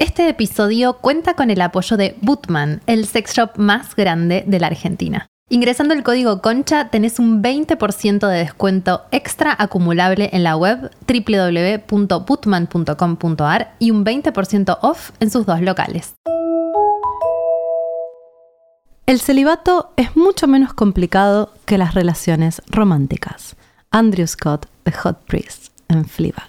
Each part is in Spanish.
Este episodio cuenta con el apoyo de Bootman, el sex shop más grande de la Argentina. Ingresando el código CONCHA tenés un 20% de descuento extra acumulable en la web www.bootman.com.ar y un 20% off en sus dos locales. El celibato es mucho menos complicado que las relaciones románticas. Andrew Scott, The Hot Priest, en Fleabag.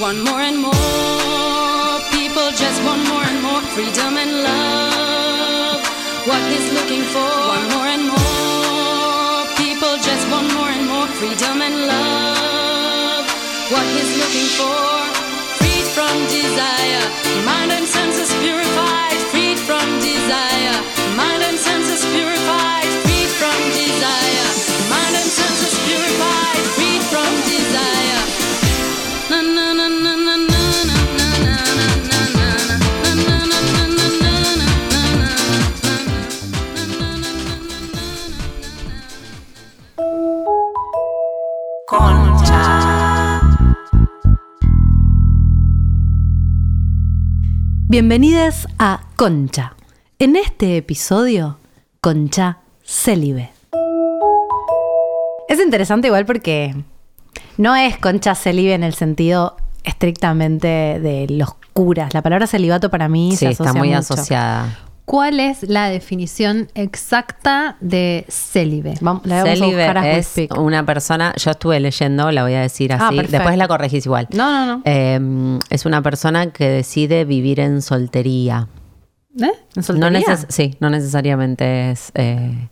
One more and more, people just want more and more freedom and love. What he's looking for, one more and more, people just want more and more freedom and love. What he's looking for, freed from desire, Bienvenidas a Concha. En este episodio, Concha Célibe. Es interesante igual porque no es Concha Célibe en el sentido estrictamente de los curas. La palabra celibato para mí Sí, se está asocia muy mucho. asociada. ¿Cuál es la definición exacta de célibe? Vamos, la vamos a Célibe buscar a es una persona, yo estuve leyendo, la voy a decir Ah, así, después la corregís igual. No, no, no. Eh, es una persona que decide vivir en soltería. ¿Eh? ¿En soltería? sí, no necesariamente es eh,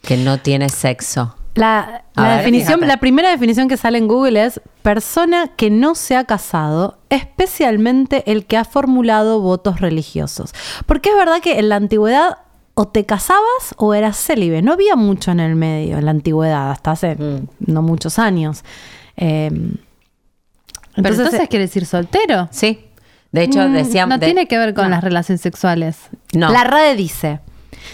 que no tiene sexo. La, A la ver, definición, fíjate. la primera definición que sale en Google es persona que no se ha casado, especialmente el que ha formulado votos religiosos. Porque es verdad que en la antigüedad o te casabas o eras célibe. No había mucho en el medio, en la antigüedad, hasta hace Mm. no muchos años. Eh, Pero entonces, eh, quiere decir soltero. Sí. De hecho, Mm, decíamos. No tiene que ver con las relaciones sexuales. No. La RAE dice,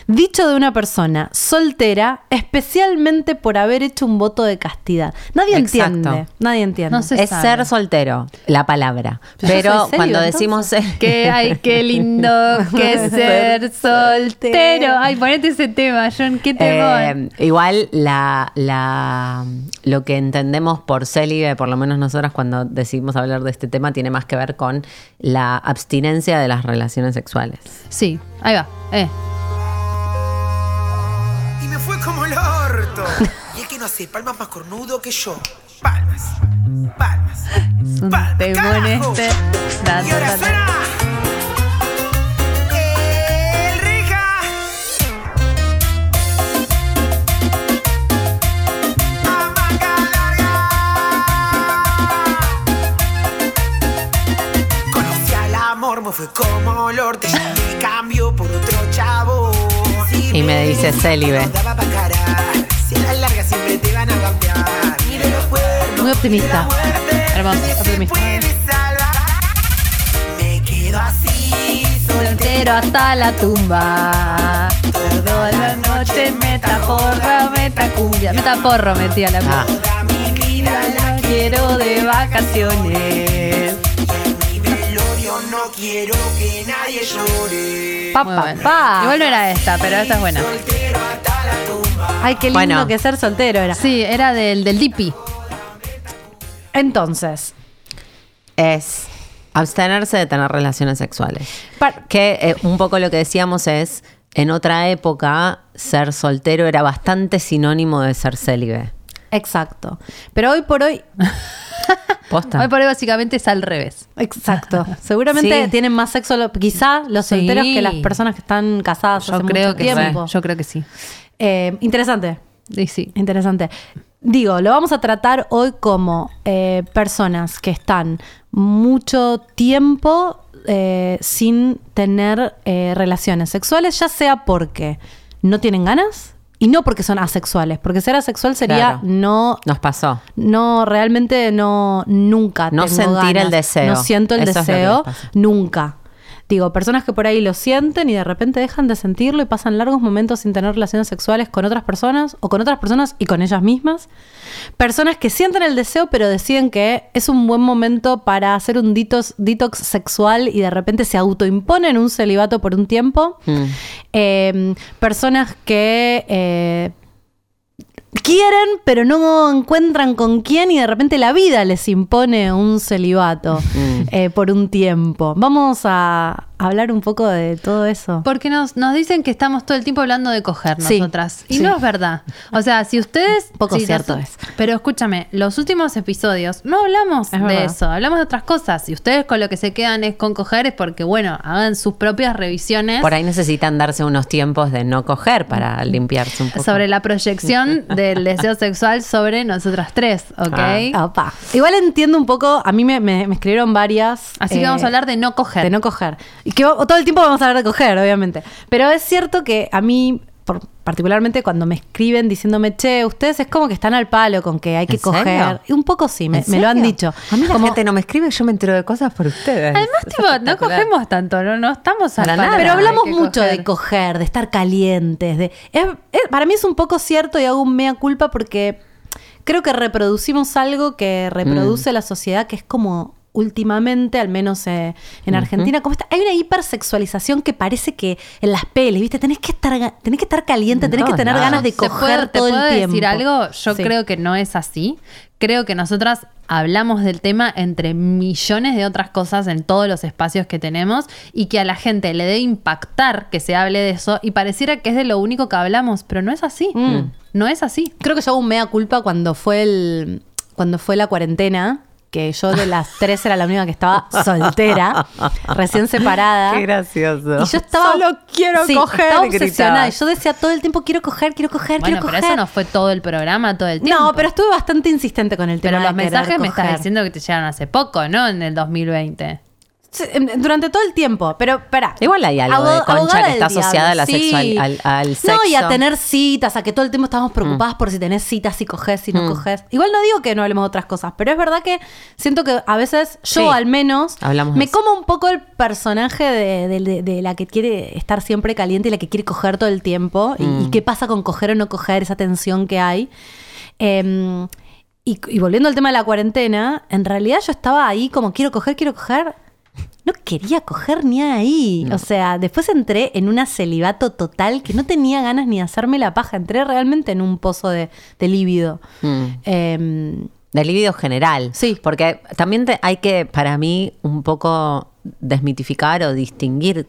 dicho de una persona soltera, especialmente por haber hecho un voto de castidad. Nadie Exacto. entiende, nadie entiende. No es sabe. ser soltero, la palabra. Pero cuando entonces. decimos. Que ay, qué lindo que ser soltero. Ay, ponete ese tema, John, qué temor. Eh, igual la, la, lo que entendemos por célibe, por lo menos nosotras cuando decidimos hablar de este tema, tiene más que ver con la abstinencia de las relaciones sexuales. sí, ahí va. Eh. y el que no hace palmas más cornudo que yo. Palmas. Palmas. Es Palmas. carajo. este. Y ahora suena. El Rija. A manga larga. Conocí al amor, me fue como. Ya me cambió por otro chavo. Y me dice célibe. Las Muy optimista. Me quedo así. Soltero hasta la tumba. Toda la noche metaporra, metía la ah. La quiero de vacaciones no quiero que nadie llore. Pa, Muy pa, bueno. pa. Igual no era esta, pero esta es buena. Soltero hasta la tumba. Ay, qué lindo Bueno. que ser soltero era. Sí, era del, del Dipi. Entonces, es abstenerse de tener relaciones sexuales. par- Que eh, un poco lo que decíamos es, en otra época, ser soltero era bastante sinónimo de ser célibe. exacto. Pero hoy por hoy, Posta. Hoy por hoy básicamente es al revés. exacto. Seguramente Sí. tienen más sexo, lo- quizá los Sí. solteros que las personas que están casadas Yo hace creo mucho que tiempo. sí. Yo creo que sí. Eh, interesante. Y sí. Interesante. Digo, lo vamos a tratar hoy como eh, personas que están mucho tiempo eh, sin tener eh, relaciones sexuales, ya sea porque no tienen ganas y no porque son asexuales, porque ser asexual sería Claro. no Nos pasó. no, realmente no, nunca. No tengo sentir ganas. el deseo. No siento el Eso deseo, nunca. Digo, personas que por ahí lo sienten y de repente dejan de sentirlo y pasan largos momentos sin tener relaciones sexuales con otras personas o con otras personas y con ellas mismas. Personas que sienten el deseo pero deciden que es un buen momento para hacer un detox, detox sexual y de repente se autoimponen un celibato por un tiempo. Mm. Eh, personas que eh, quieren, pero no encuentran con quién y de repente la vida les impone un celibato eh, por un tiempo. Vamos a hablar un poco de todo eso. Porque nos, nos dicen que estamos todo el tiempo hablando de coger Sí, nosotras. Y sí. no es verdad. O sea, si ustedes. Poco sí, cierto es. Pero escúchame, los últimos episodios no hablamos Es de verdad. eso, hablamos de otras cosas. Si ustedes con lo que se quedan es con coger, es porque, bueno, hagan sus propias revisiones Por ahí necesitan darse unos tiempos de no coger para limpiarse un poco. sobre la proyección del deseo sexual sobre nosotras tres, ¿ok? Ah. Opa. Igual entiendo un poco, a mí me, me- me escribieron varias. Así que eh, vamos a hablar de no coger. De no coger. Y que todo el tiempo vamos a hablar de coger, obviamente. Pero es cierto que a mí, por- particularmente cuando me escriben diciéndome, che, ustedes es como que están al palo con que hay que coger. Y un poco sí, me, ¿En me lo han dicho. A mí la Como- gente no me escribe, yo me entero de cosas por ustedes. Además, tipo, no cogemos tanto, no, no estamos al Para palo nada. Pero hablamos mucho coger. de coger, de estar calientes. De, es- es- para mí es un poco cierto y hago un mea culpa porque creo que reproducimos algo que reproduce Mm. la sociedad que es como últimamente, al menos eh, en Argentina, como está, hay una hipersexualización que parece que en las pelis, ¿viste? Tenés que estar, tenés que estar caliente, En tenés que tener ganas de ¿Se coger puede- ¿Te todo puedo el tiempo. decir algo? Yo Sí. creo que no es así. Creo que nosotras hablamos del tema entre millones de otras cosas en todos los espacios que tenemos y que a la gente le debe impactar que se hable de eso y pareciera que es de lo único que hablamos, pero no es así. Mm. No es así. Creo que yo hago un mea culpa cuando fue el cuando fue la cuarentena, que yo de las tres era la única que estaba soltera, recién separada. Qué gracioso. Y yo estaba. Solo quiero Sí, coger. Estaba obsesionada. Y yo decía todo el tiempo: quiero coger, quiero coger, Bueno, quiero pero coger. eso no fue todo el programa, todo el tiempo. No, pero estuve bastante insistente con el tema. Pero los de mensajes me estás diciendo que te llegaron hace poco, ¿no? En el 2020. Sí, en- Durante todo el tiempo, pero espera. Igual hay algo de concha que está asociada a la sexual- al- al No, y sexo. a tener citas, a que todo el tiempo estamos preocupadas por si tenés citas, si coges, si no Mm. coges. Igual no digo que no hablemos de otras cosas, pero es verdad que siento que a veces yo Sí. al menos Hablamos me como un poco el personaje de, de- de- de la que quiere estar siempre caliente y la que quiere coger todo el tiempo. Y, Mm. y qué pasa con coger o no coger, esa tensión que hay. Em, y, y volviendo al tema de la cuarentena, en realidad yo estaba ahí como quiero coger, quiero coger. No quería coger ni ahí. O sea, después entré en una celibato total que no tenía ganas ni de hacerme la paja. Entré realmente en un pozo de, de líbido. Mm. Em, De libido general. Sí. Porque también te- hay que, para mí, un poco desmitificar o distinguir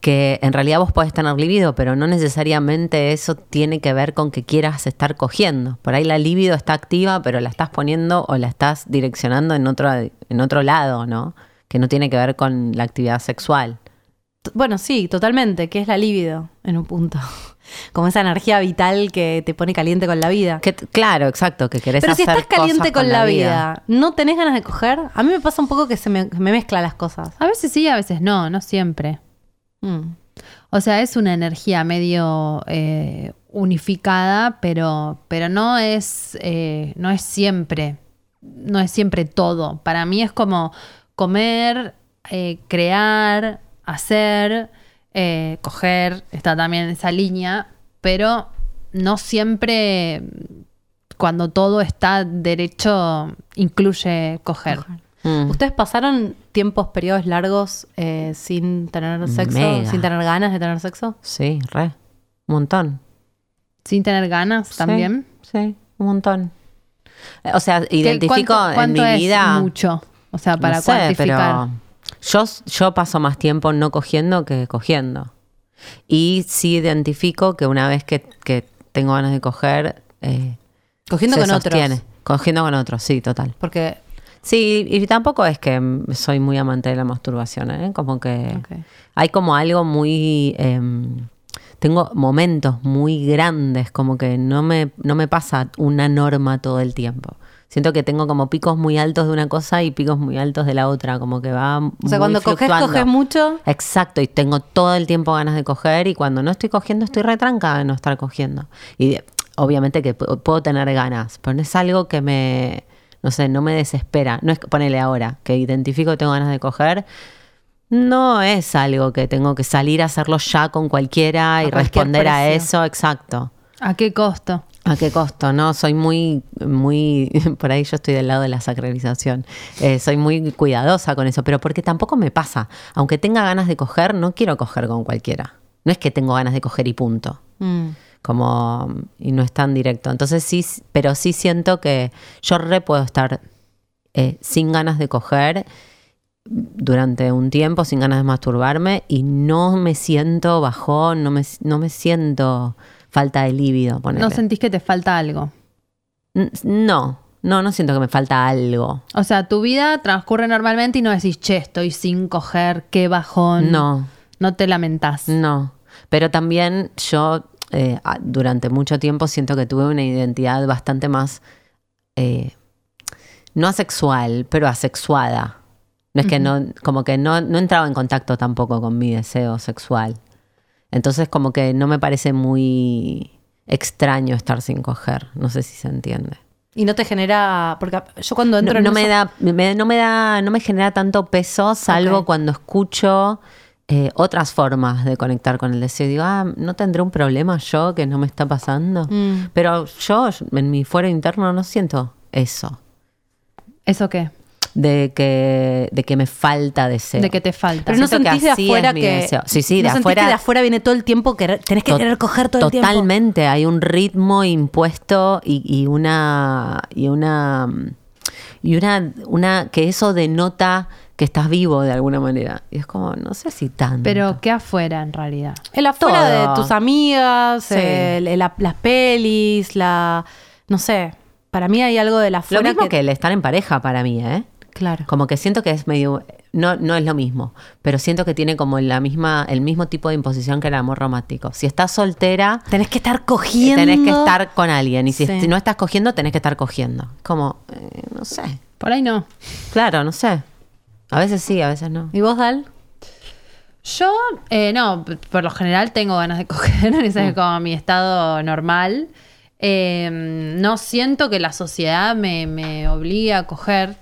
que en realidad vos podés tener libido, pero no necesariamente eso tiene que ver con que quieras estar cogiendo. Por ahí la libido está activa, pero la estás poniendo o la estás direccionando en otro, en otro lado, ¿no? Que no tiene que ver con la actividad sexual. bueno, sí, totalmente. Que es la líbido en un punto. Como esa energía vital que te pone caliente con la vida. Que, claro, exacto, que querés Pero si estás caliente cosas con, la vida, ¿no tenés ganas de coger? A mí me pasa un poco que se me, me mezcla las cosas. A veces sí, a veces no, no siempre. Mm. O sea, es una energía medio eh, unificada, pero, pero no es, eh, no es siempre, no es siempre todo. Para mí es como comer, eh, crear, hacer, eh, coger, está también en esa línea, pero no siempre cuando todo está derecho incluye coger. Mm. ¿Ustedes pasaron tiempos, periodos largos eh, sin tener sexo? Mega. ¿Sin tener ganas de tener sexo? Sí, re. Un montón. Sin tener ganas Sí, también. Sí, un montón. O sea, ¿Qué- identifico cuánto- en mi es vida. mucho? O sea, para no sé, cuantificar. pero yo, yo paso más tiempo no cogiendo que cogiendo. Y sí identifico que una vez que, que tengo ganas de coger. eh, Cogiendo con sostiene. otros. Cogiendo con otros, sí, total. Porque. Sí, y tampoco es que soy muy amante de la masturbación, ¿eh? Como que hay como algo muy... em, tengo momentos muy grandes, como que no me, no me pasa una norma todo el tiempo, Siento que tengo como picos muy altos de una cosa y picos muy altos de la otra, como que va O sea, cuando coges, coges mucho. Exacto, y tengo todo el tiempo ganas de coger y cuando no estoy cogiendo estoy retrancada de no estar cogiendo. Y de- obviamente que pu- puedo tener ganas, pero no es algo que me, no sé, no me desespera. No es que ponele ahora, que identifico que tengo ganas de coger. No es algo que tengo que salir a hacerlo ya con cualquiera y A responder a eso, exacto. ¿A qué costo? ¿A qué costo? No, soy muy, muy, por ahí yo estoy del lado de la sacralización. Eh, soy muy cuidadosa con eso, pero porque tampoco me pasa. Aunque tenga ganas de coger, no quiero coger con cualquiera. No es que tengo ganas de coger y punto. Mm. Como, y no es tan directo. Entonces sí, pero sí siento que yo re puedo estar eh, sin ganas de coger durante un tiempo, sin ganas de masturbarme, y no me siento bajón, no me, no me siento falta de líbido. No sentís que te falta algo. N- No, no, no siento que me falta algo. O sea, tu vida transcurre normalmente y no decís, che, estoy sin coger, qué bajón. No, No te lamentás. no. Pero también yo eh, durante mucho tiempo siento que tuve una identidad bastante más, eh, no asexual, pero asexuada. No es que no, como que no, no entraba en contacto tampoco con mi deseo sexual. Entonces como que no me parece muy extraño estar sin coger. No sé si se entiende. Y no te genera. Porque yo cuando entro no, en no me da, me- no me da, no me genera tanto peso, salvo cuando escucho eh, otras formas de conectar con el deseo. Digo, ah, no tendré un problema yo que no me está pasando. Mm. Pero yo, en mi fuero interno, no siento eso. ¿Eso qué? De que, de que me falta deseo. De que te falta. Pero no Siento que sentís de es afuera mi que. deseo. Sí, sí, de ¿no sentís afuera- que de afuera viene todo el tiempo que tenés que To- querer coger todo el tiempo. Totalmente, hay un ritmo impuesto y, y una y una y una una que eso denota que estás vivo de alguna manera. Y es como, no sé si tanto. Pero ¿qué afuera en realidad? El afuera Todo. de tus amigas, Sí. el- el- la- las pelis, la. No sé. Para mí hay algo de la lo afuera mismo que... el estar en pareja para mí, ¿eh? Claro. Como que siento que es medio no no es lo mismo, pero siento que tiene como la misma el mismo tipo de imposición que el amor romántico. Si estás soltera, Tenés que estar cogiendo. tenés que estar con alguien y si, Sí. no estás cogiendo, tenés que estar cogiendo. Como eh, no sé. Por ahí no. Claro, no sé. A veces sí, a veces no. ¿Y vos, Dal? Yo, eh, no, por lo general tengo ganas de coger, ese Mm. es como mi estado normal. Eh, no siento que la sociedad me, me obligue a coger.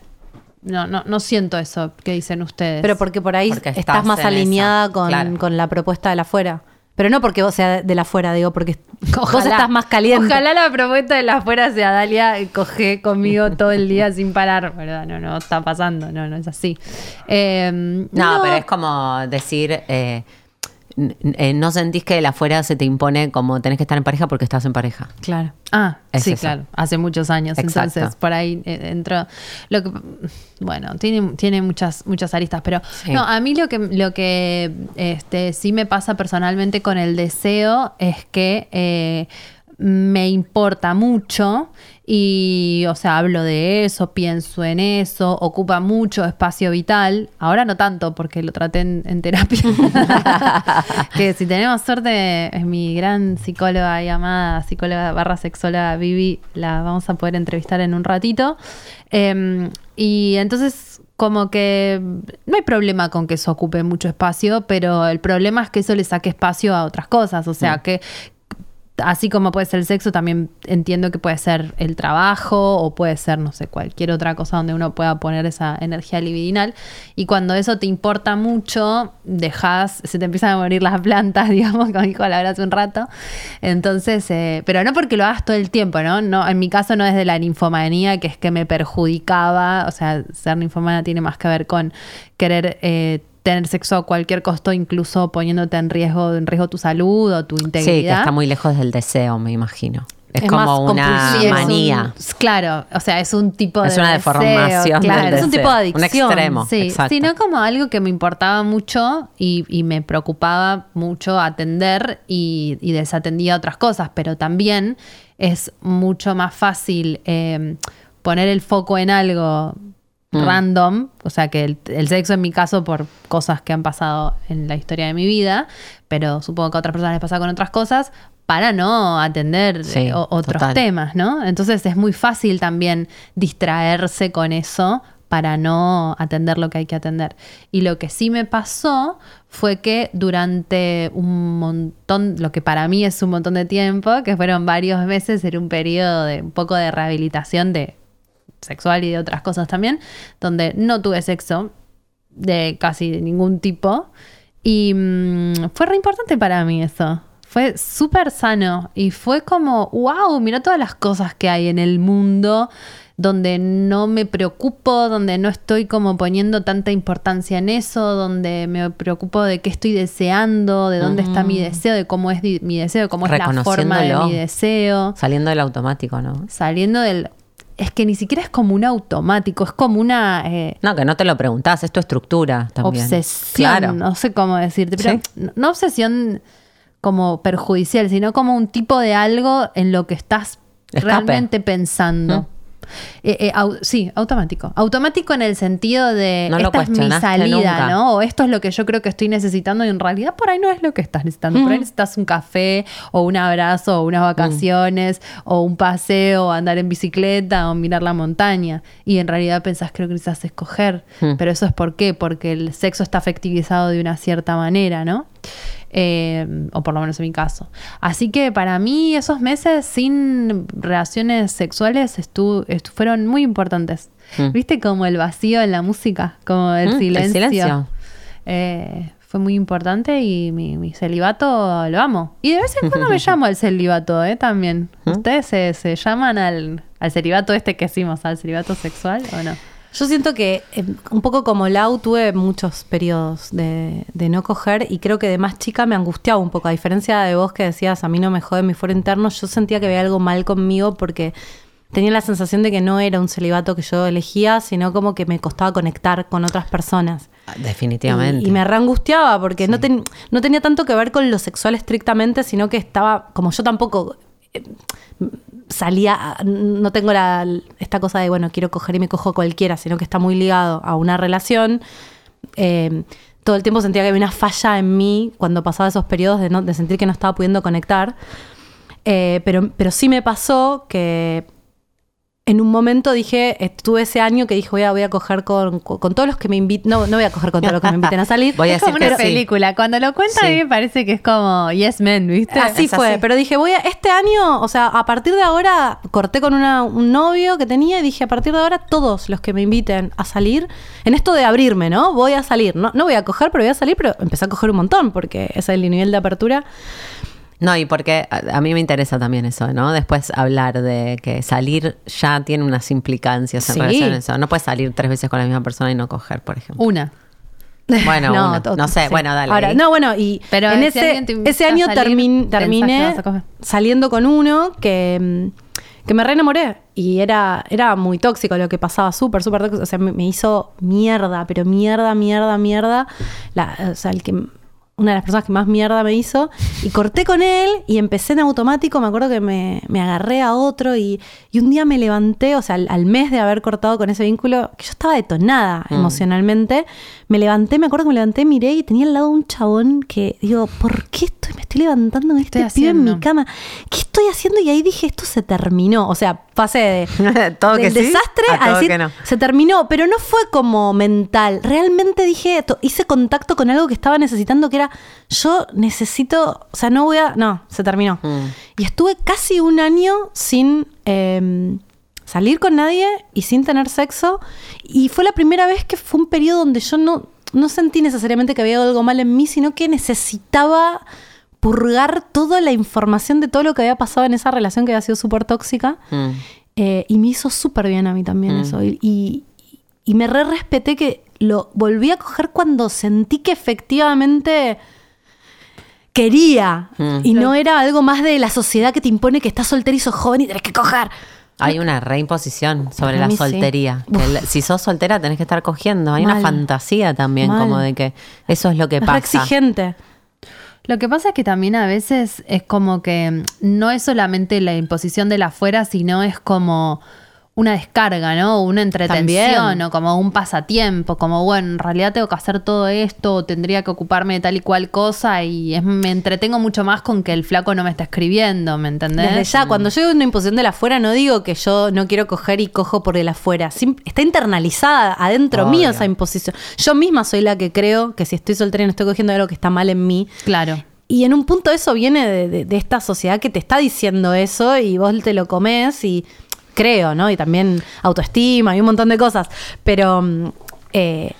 No, no, no siento eso que dicen ustedes. Pero porque por ahí Porque estás, estás más alineada esa, con, claro. con la propuesta de la afuera. Pero no porque vos sea de la afuera, digo, porque vos Ojalá- estás más caliente. Ojalá la propuesta de la afuera sea Dalia, coge conmigo todo el día sin parar. ¿verdad? No, no está pasando, no, no es así. Eh, No, pero es como decir, eh, eh, no sentís que el afuera se te impone como tenés que estar en pareja porque estás en pareja. Claro. Ah, Es sí, eso. claro. Hace muchos años. Exacto. Entonces, por ahí eh, entró. Lo que, bueno, tiene, tiene muchas, muchas aristas, pero Sí. no, a mí lo que, lo que este, sí me pasa personalmente con el deseo es que eh, me importa mucho y, o sea, hablo de eso, pienso en eso, ocupa mucho espacio vital. Ahora no tanto porque lo traté en, en terapia. que si tenemos suerte, es mi gran psicóloga y amada psicóloga barra sexóloga Vivi, la vamos a poder entrevistar en un ratito. Eh, y entonces como que no hay problema con que eso ocupe mucho espacio, pero el problema es que eso le saque espacio a otras cosas, o sea, que así como puede ser el sexo, también entiendo que puede ser el trabajo o puede ser, no sé, cualquier otra cosa donde uno pueda poner esa energía libidinal. Y cuando eso te importa mucho, dejas, se te empiezan a morir las plantas, digamos, como dijo la hace un rato. Entonces, eh, pero no porque lo hagas todo el tiempo, ¿no? no En mi caso no es de la ninfomanía, que es que me perjudicaba, o sea, ser ninfomana tiene más que ver con querer... eh, tener sexo a cualquier costo, incluso poniéndote en riesgo, en riesgo tu salud o tu integridad. Sí, que está muy lejos del deseo, me imagino. Es, Es como una es un- manía. claro, o sea, es un tipo Es de una deseo, deformación claro. del Es un tipo de deseo. Un adicción. extremo. Sí, exacto. sino como algo que me importaba mucho y, y me preocupaba mucho atender y, y desatendía otras cosas, pero también es mucho más fácil eh, poner el foco en algo Mm. random, o sea que el, el sexo en mi caso por cosas que han pasado en la historia de mi vida, pero supongo que a otras personas les pasa con otras cosas, para no atender Sí, eh, otros total. temas, ¿no? Entonces es muy fácil también distraerse con eso para no atender lo que hay que atender. Y lo que sí me pasó fue que durante un montón, lo que para mí es un montón de tiempo, que fueron varios meses, era un periodo de un poco de rehabilitación de sexual y de otras cosas también, donde no tuve sexo de casi de ningún tipo. Y mm, fue re importante para mí eso. Fue súper sano y fue como, wow, mira todas las cosas que hay en el mundo donde no me preocupo, donde no estoy como poniendo tanta importancia en eso, donde me preocupo de qué estoy deseando, de dónde está mi deseo, de cómo es mi deseo, cómo es la forma de mi deseo Saliendo del automático, ¿no? saliendo del... Es que ni siquiera es como un automático, es como una eh, No, que no te lo preguntás, es tu estructura también. obsesión, Claro. no sé cómo decirte, pero Sí. no, obsesión como perjudicial, sino como un tipo de algo en lo que estás Escape. realmente pensando. Mm. Eh, eh, au- sí, automático. Automático en el sentido de No esta es mi salida, nunca. ¿no? O esto es lo que yo creo que estoy necesitando y en realidad por ahí no es lo que estás necesitando. Por ahí necesitas un café o un abrazo o unas vacaciones o un paseo o andar en bicicleta o mirar la montaña. Y en realidad pensás creo que necesitas escoger. Mm. Pero eso es por qué, porque el sexo está afectivizado de una cierta manera, ¿no? Eh, o por lo menos en mi caso. Así que para mí esos meses sin relaciones sexuales estu- estu- fueron muy importantes. Mm. ¿Viste como el vacío en la música? Como el Mm, el silencio. Eh, fue muy importante y mi, mi celibato lo amo. Y de vez en cuando me llamo al celibato, ¿eh? También. ¿Mm? ¿Ustedes se, se llaman al, al celibato este que hicimos, al celibato sexual o no? Yo siento que eh, un poco como Lau tuve muchos periodos de, de no coger y creo que de más chica me angustiaba un poco. A diferencia de vos que decías, a mí no me jode mi fuero interno, yo sentía que había algo mal conmigo porque tenía la sensación de que no era un celibato que yo elegía, sino como que me costaba conectar con otras personas. Definitivamente. Y, y me reangustiaba porque no, ten- no tenía tanto que ver con lo sexual estrictamente, sino que estaba, como yo tampoco salía, no tengo la, esta cosa de, bueno, quiero coger y me cojo cualquiera, sino que está muy ligado a una relación. eh, todo el tiempo sentía que había una falla en mí cuando pasaba esos periodos de, no, de sentir que no estaba pudiendo conectar. Eh, pero, pero sí me pasó que en un momento dije, estuve ese año que dije, voy a, voy a coger con, con, todos los que me inviten, no, no voy a coger con todos los que me inviten a salir. Voy a es como una sí. película. Cuando lo cuentan a mí me parece que es como Yes Men, ¿viste? Así Es fue, así. pero dije, voy a, este año, o sea, a partir de ahora, corté con una- un novio que tenía y dije, a partir de ahora, todos los que me inviten a salir, en esto de abrirme, ¿no? Voy a salir, no, no voy a coger, pero voy a salir, pero empecé a coger un montón, porque ese es el nivel de apertura. No, y porque a, a mí me interesa también eso, ¿no? Después hablar de que salir ya tiene unas implicancias en Sí. relación a eso. No puedes salir tres veces con la misma persona y no coger, por ejemplo. Una. Bueno, una. to- no sé, bueno, dale. Ahora, no, bueno, y Pero en ese, ese a año termin- terminé saliendo con uno que, mm, que me re enamoré y era, era muy tóxico lo que pasaba, súper, súper tóxico. O sea, me, me hizo mierda, pero mierda, mierda, mierda. La- o sea, el que una de las personas que más mierda me hizo y corté con él y empecé en automático, me acuerdo que me, me agarré a otro y, y un día me levanté, o sea, al, al mes de haber cortado con ese vínculo, que yo estaba detonada emocionalmente, me levanté, me acuerdo que me levanté, miré y tenía al lado un chabón que digo, ¿por qué estoy, me estoy levantando con este estoy pibe en mi cama? ¿Qué estoy haciendo? Y ahí dije, esto se terminó, o sea, pasé de, Todo que del sí, desastre a a, todo decir, que no. se terminó, pero no fue como mental. Realmente dije, to- hice contacto con algo que estaba necesitando, que era, yo necesito, o sea, no voy a, no, se terminó. Mm. Y estuve casi un año sin eh, salir con nadie y sin tener sexo. Y fue la primera vez que fue un periodo donde yo no, no sentí necesariamente que había algo mal en mí, sino que necesitaba purgar toda la información de todo lo que había pasado en esa relación que había sido súper tóxica. Mm. Eh, y me hizo súper bien a mí también Mm. eso. Y, y- y me re respeté que lo volví a coger cuando sentí que efectivamente quería. Mm. Y no era algo más de la sociedad que te impone que estás soltero y sos joven y tenés que coger. Hay una reimposición sobre Para la sí. soltería. Que si sos soltera tenés que estar cogiendo. Hay Mal. una fantasía también Mal. como de que eso es lo que Es pasa. exigente. Lo que pasa es que también a veces es como que no es solamente la imposición de la afuera, sino es como una descarga, ¿no? Una entretención También. o como un pasatiempo, como bueno, en realidad tengo que hacer todo esto, o tendría que ocuparme de tal y cual cosa y es- me entretengo mucho más con que el flaco no me está escribiendo, ¿me entendés? Desde ya, cuando yo digo una imposición del afuera, no digo que yo no quiero coger y cojo por el afuera. Sim- está internalizada adentro Obvio. mío esa imposición. Yo misma soy la que creo que si estoy soltera y no estoy cogiendo algo que está mal en mí. Claro. Y en un punto eso viene de, de- de esta sociedad que te está diciendo eso y vos te lo comes y creo, ¿no? Y también autoestima y un montón de cosas. Pero, mm, eh,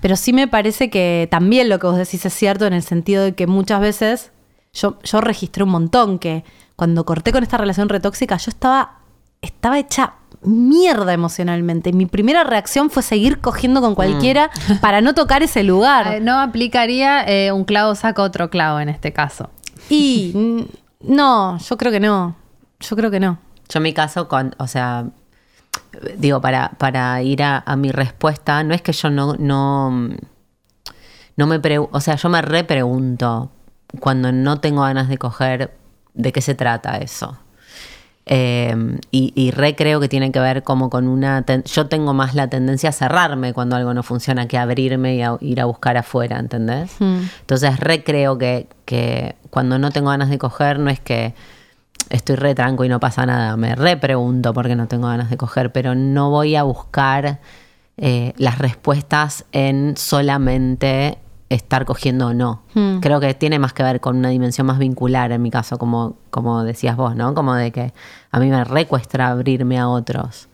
pero sí me parece que también lo que vos decís es cierto en el sentido de que muchas veces yo, yo registré un montón que cuando corté con esta relación retóxica yo estaba, estaba hecha mierda emocionalmente. Mi primera reacción fue seguir cogiendo con cualquiera para no tocar ese lugar. Eh, No aplicaría eh, un clavo saca otro clavo en este caso. Y mm, no, yo creo que no. Yo creo que no. Yo en mi caso, con, o sea, digo, para, para ir a, a mi respuesta, no es que yo no, no, no me pre- o sea, yo me repregunto cuando no tengo ganas de coger de qué se trata eso. Eh, y, y re creo que tiene que ver como con una... yo tengo más la tendencia a cerrarme cuando algo no funciona que abrirme y a ir a buscar afuera, ¿entendés? Entonces re creo que, que cuando no tengo ganas de coger no es que estoy re tranco y no pasa nada. Me re pregunto por qué no tengo ganas de coger, pero no voy a buscar eh, las respuestas en solamente estar cogiendo o no. Hmm. Creo que tiene más que ver con una dimensión más vincular en mi caso, como, como decías vos, ¿no? Como de que a mí me recuesta abrirme a otros.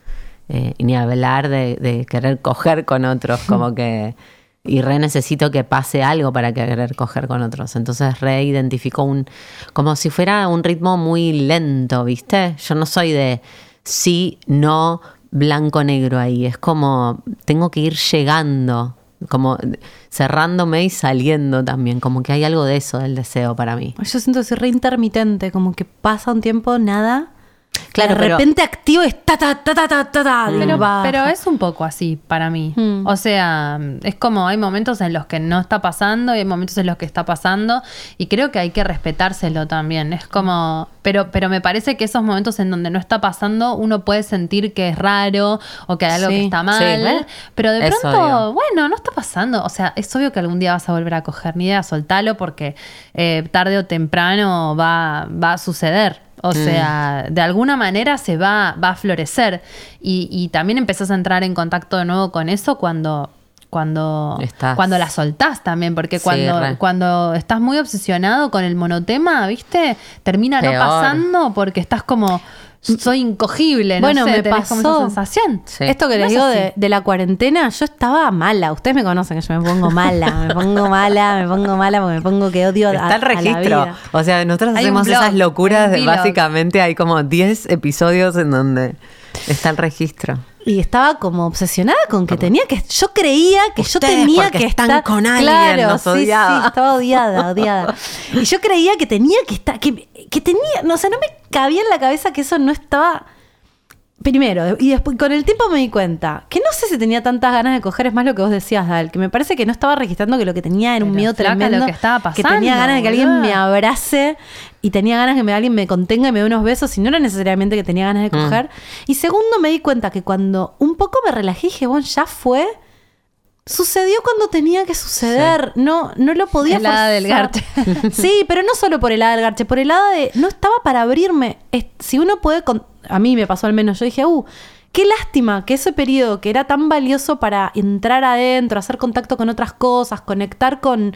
Eh, y ni hablar de, de querer coger con otros, como que... Y re necesito que pase algo para querer coger con otros. Entonces re identificó un... Como si fuera un ritmo muy lento, ¿viste? Yo no soy de sí, no, blanco, negro ahí. Es como tengo que ir llegando, como cerrándome y saliendo también. Como que hay algo de eso, del deseo para mí. Yo siento que re intermitente, como que pasa un tiempo, nada. Claro, de pero- repente activo es ta ta ta ta ta ta, ta, y Pero, pero es un poco así para mí. Mm. O sea, es como hay momentos en los que no está pasando y hay momentos en los que está pasando y creo que hay que respetárselo también. Es como, pero, pero me parece que esos momentos en donde no está pasando uno puede sentir que es raro o que hay algo Sí, que está sí, mal, ¿ves? pero de Es pronto, obvio. bueno, no está pasando. O sea, es obvio que algún día vas a volver a coger ni idea, soltalo porque eh, tarde o temprano va, va a suceder. Mm. O sea, de alguna manera se va, va a florecer. Y, y también empezás a entrar en contacto de nuevo con eso cuando, cuando, Estás- cuando la soltás también. Porque Sí, cuando, re. cuando estás muy obsesionado con el monotema, ¿viste? Termina no pasando porque estás como. Soy incogible. No Bueno, sé, me como pasó. esa sensación. Sí. Esto que les es digo de, de la cuarentena, yo estaba mala. Ustedes me conocen que yo me pongo mala, me pongo mala, me pongo mala porque me pongo que odio a, Está el a la registro. vida. O sea, nosotros Hay hacemos blog, esas locuras de básicamente hay como 10 episodios en donde está el registro. Y estaba como obsesionada con que tenía que. Yo creía que yo tenía que están estar con alguien, Claro, nos sí, sí, estaba odiada, odiada. Y yo creía que tenía que estar. Que, que tenía. No, o sea, no me cabía en la cabeza que eso no estaba. Primero, y después con el tiempo me di cuenta que no sé si tenía tantas ganas de coger, es más lo que vos decías, Dal, que me parece que no estaba registrando que lo que tenía era un Pero, miedo tremendo. lo que estaba que tenía pasando, ganas de que alguien me abrace y tenía ganas que me, alguien me contenga y me dé unos besos y no era necesariamente que tenía ganas de Mm. coger. Y segundo, me di cuenta que cuando un poco me relajé y dije, bueno, ya fue. Sucedió cuando tenía que suceder. No, no lo podía El hada del garche. Sí, pero no solo por el hada del garche, por el hada de. No estaba para abrirme. Es- si uno puede. con- a mí me pasó al menos. Yo dije, uh, qué lástima que ese periodo que era tan valioso para entrar adentro, hacer contacto con otras cosas, conectar con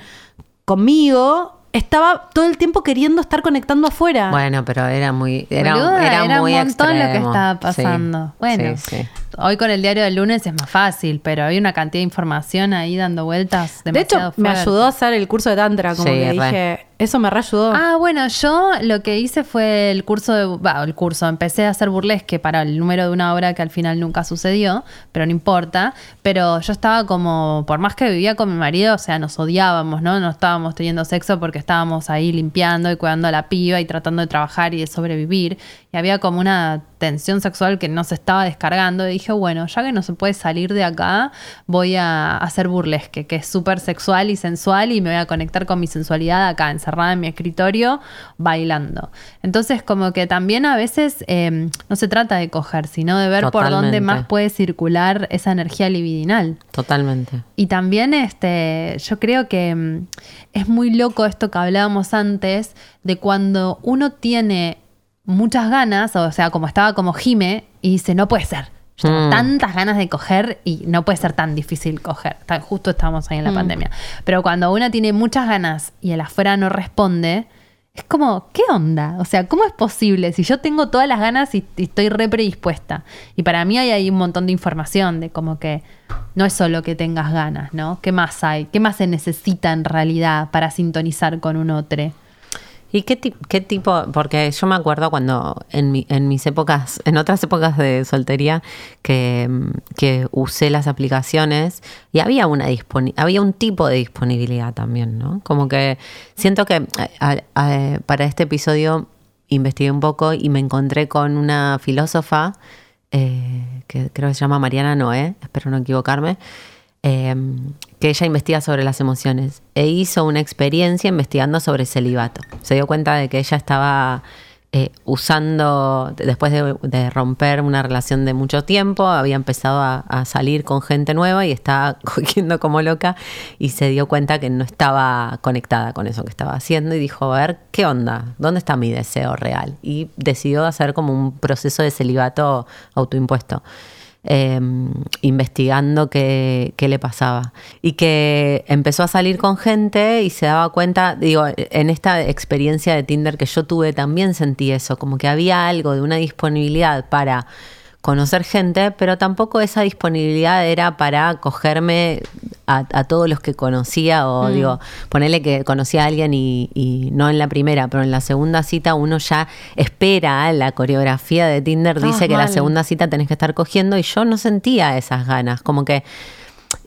conmigo, estaba todo el tiempo queriendo estar conectando afuera. Bueno, pero era muy era, Boluda, era era muy un montón lo que estaba Sí, pasando. Bueno, sí, sí. Hoy con el diario del lunes es más fácil, pero hay una cantidad de información ahí dando vueltas. de hecho, demasiado me ayudó a hacer el curso de Tantra, como Sí, que re. dije, eso me reayudó. Ah, bueno, yo lo que hice fue el curso de. va, el curso. Empecé a hacer burlesque para el número de una obra que al final nunca sucedió, pero no importa. Pero yo estaba como. Por más que vivía con mi marido, o sea, nos odiábamos, ¿no? No estábamos teniendo sexo porque estábamos ahí limpiando y cuidando a la piba y tratando de trabajar y de sobrevivir. Y había como una tensión sexual que no se estaba descargando. Y dije, bueno, ya que no se puede salir de acá, voy a hacer burlesque, que es súper sexual y sensual, y me voy a conectar con mi sensualidad acá, encerrada en mi escritorio, bailando. Entonces, como que también a veces eh, no se trata de coger, sino de ver por dónde más puede circular esa energía libidinal. Totalmente. Y también este, yo creo que mm, es muy loco esto que hablábamos antes de cuando uno tiene muchas ganas, o sea, como estaba como Jime, y dice, no puede ser. Yo tengo Mm. tantas ganas de coger y no puede ser tan difícil coger. Tan- justo estamos ahí en la pandemia. Pero cuando uno tiene muchas ganas y el afuera no responde, es como, ¿qué onda? O sea, ¿cómo es posible? Si yo tengo todas las ganas y, y estoy re predispuesta. Y para mí hay ahí un montón de información de como que no es solo que tengas ganas, ¿no? ¿Qué más hay? ¿Qué más se necesita en realidad para sintonizar con un otro? ¿Y qué, qué tipo? Porque yo me acuerdo cuando en, mi- en mis épocas, en otras épocas de soltería, que, que usé las aplicaciones y había una había un tipo de disponibilidad también, ¿no? Como que siento que para este episodio investigué un poco y me encontré con una filósofa eh, que creo que se llama Mariana Noé, espero no equivocarme, eh, que ella investiga sobre las emociones e hizo una experiencia investigando sobre el celibato. Se dio cuenta de que ella estaba eh, usando, después de, de romper una relación de mucho tiempo, había empezado a, a salir con gente nueva y estaba cogiendo como loca y se dio cuenta que no estaba conectada con eso que estaba haciendo y dijo, a ver, ¿qué onda? ¿Dónde está mi deseo real? Y decidió hacer como un proceso de celibato autoimpuesto eh, investigando qué, qué le pasaba. Y que empezó a salir con gente y se daba cuenta, digo, en esta experiencia de Tinder que yo tuve también sentí eso, como que había algo de una disponibilidad para conocer gente, pero tampoco esa disponibilidad era para cogerme a, a todos los que conocía o digo, ponerle que conocía a alguien y, y no en la primera, pero en la segunda cita uno ya espera la coreografía de Tinder, dice que la segunda cita tenés que estar cogiendo y yo no sentía esas ganas, como que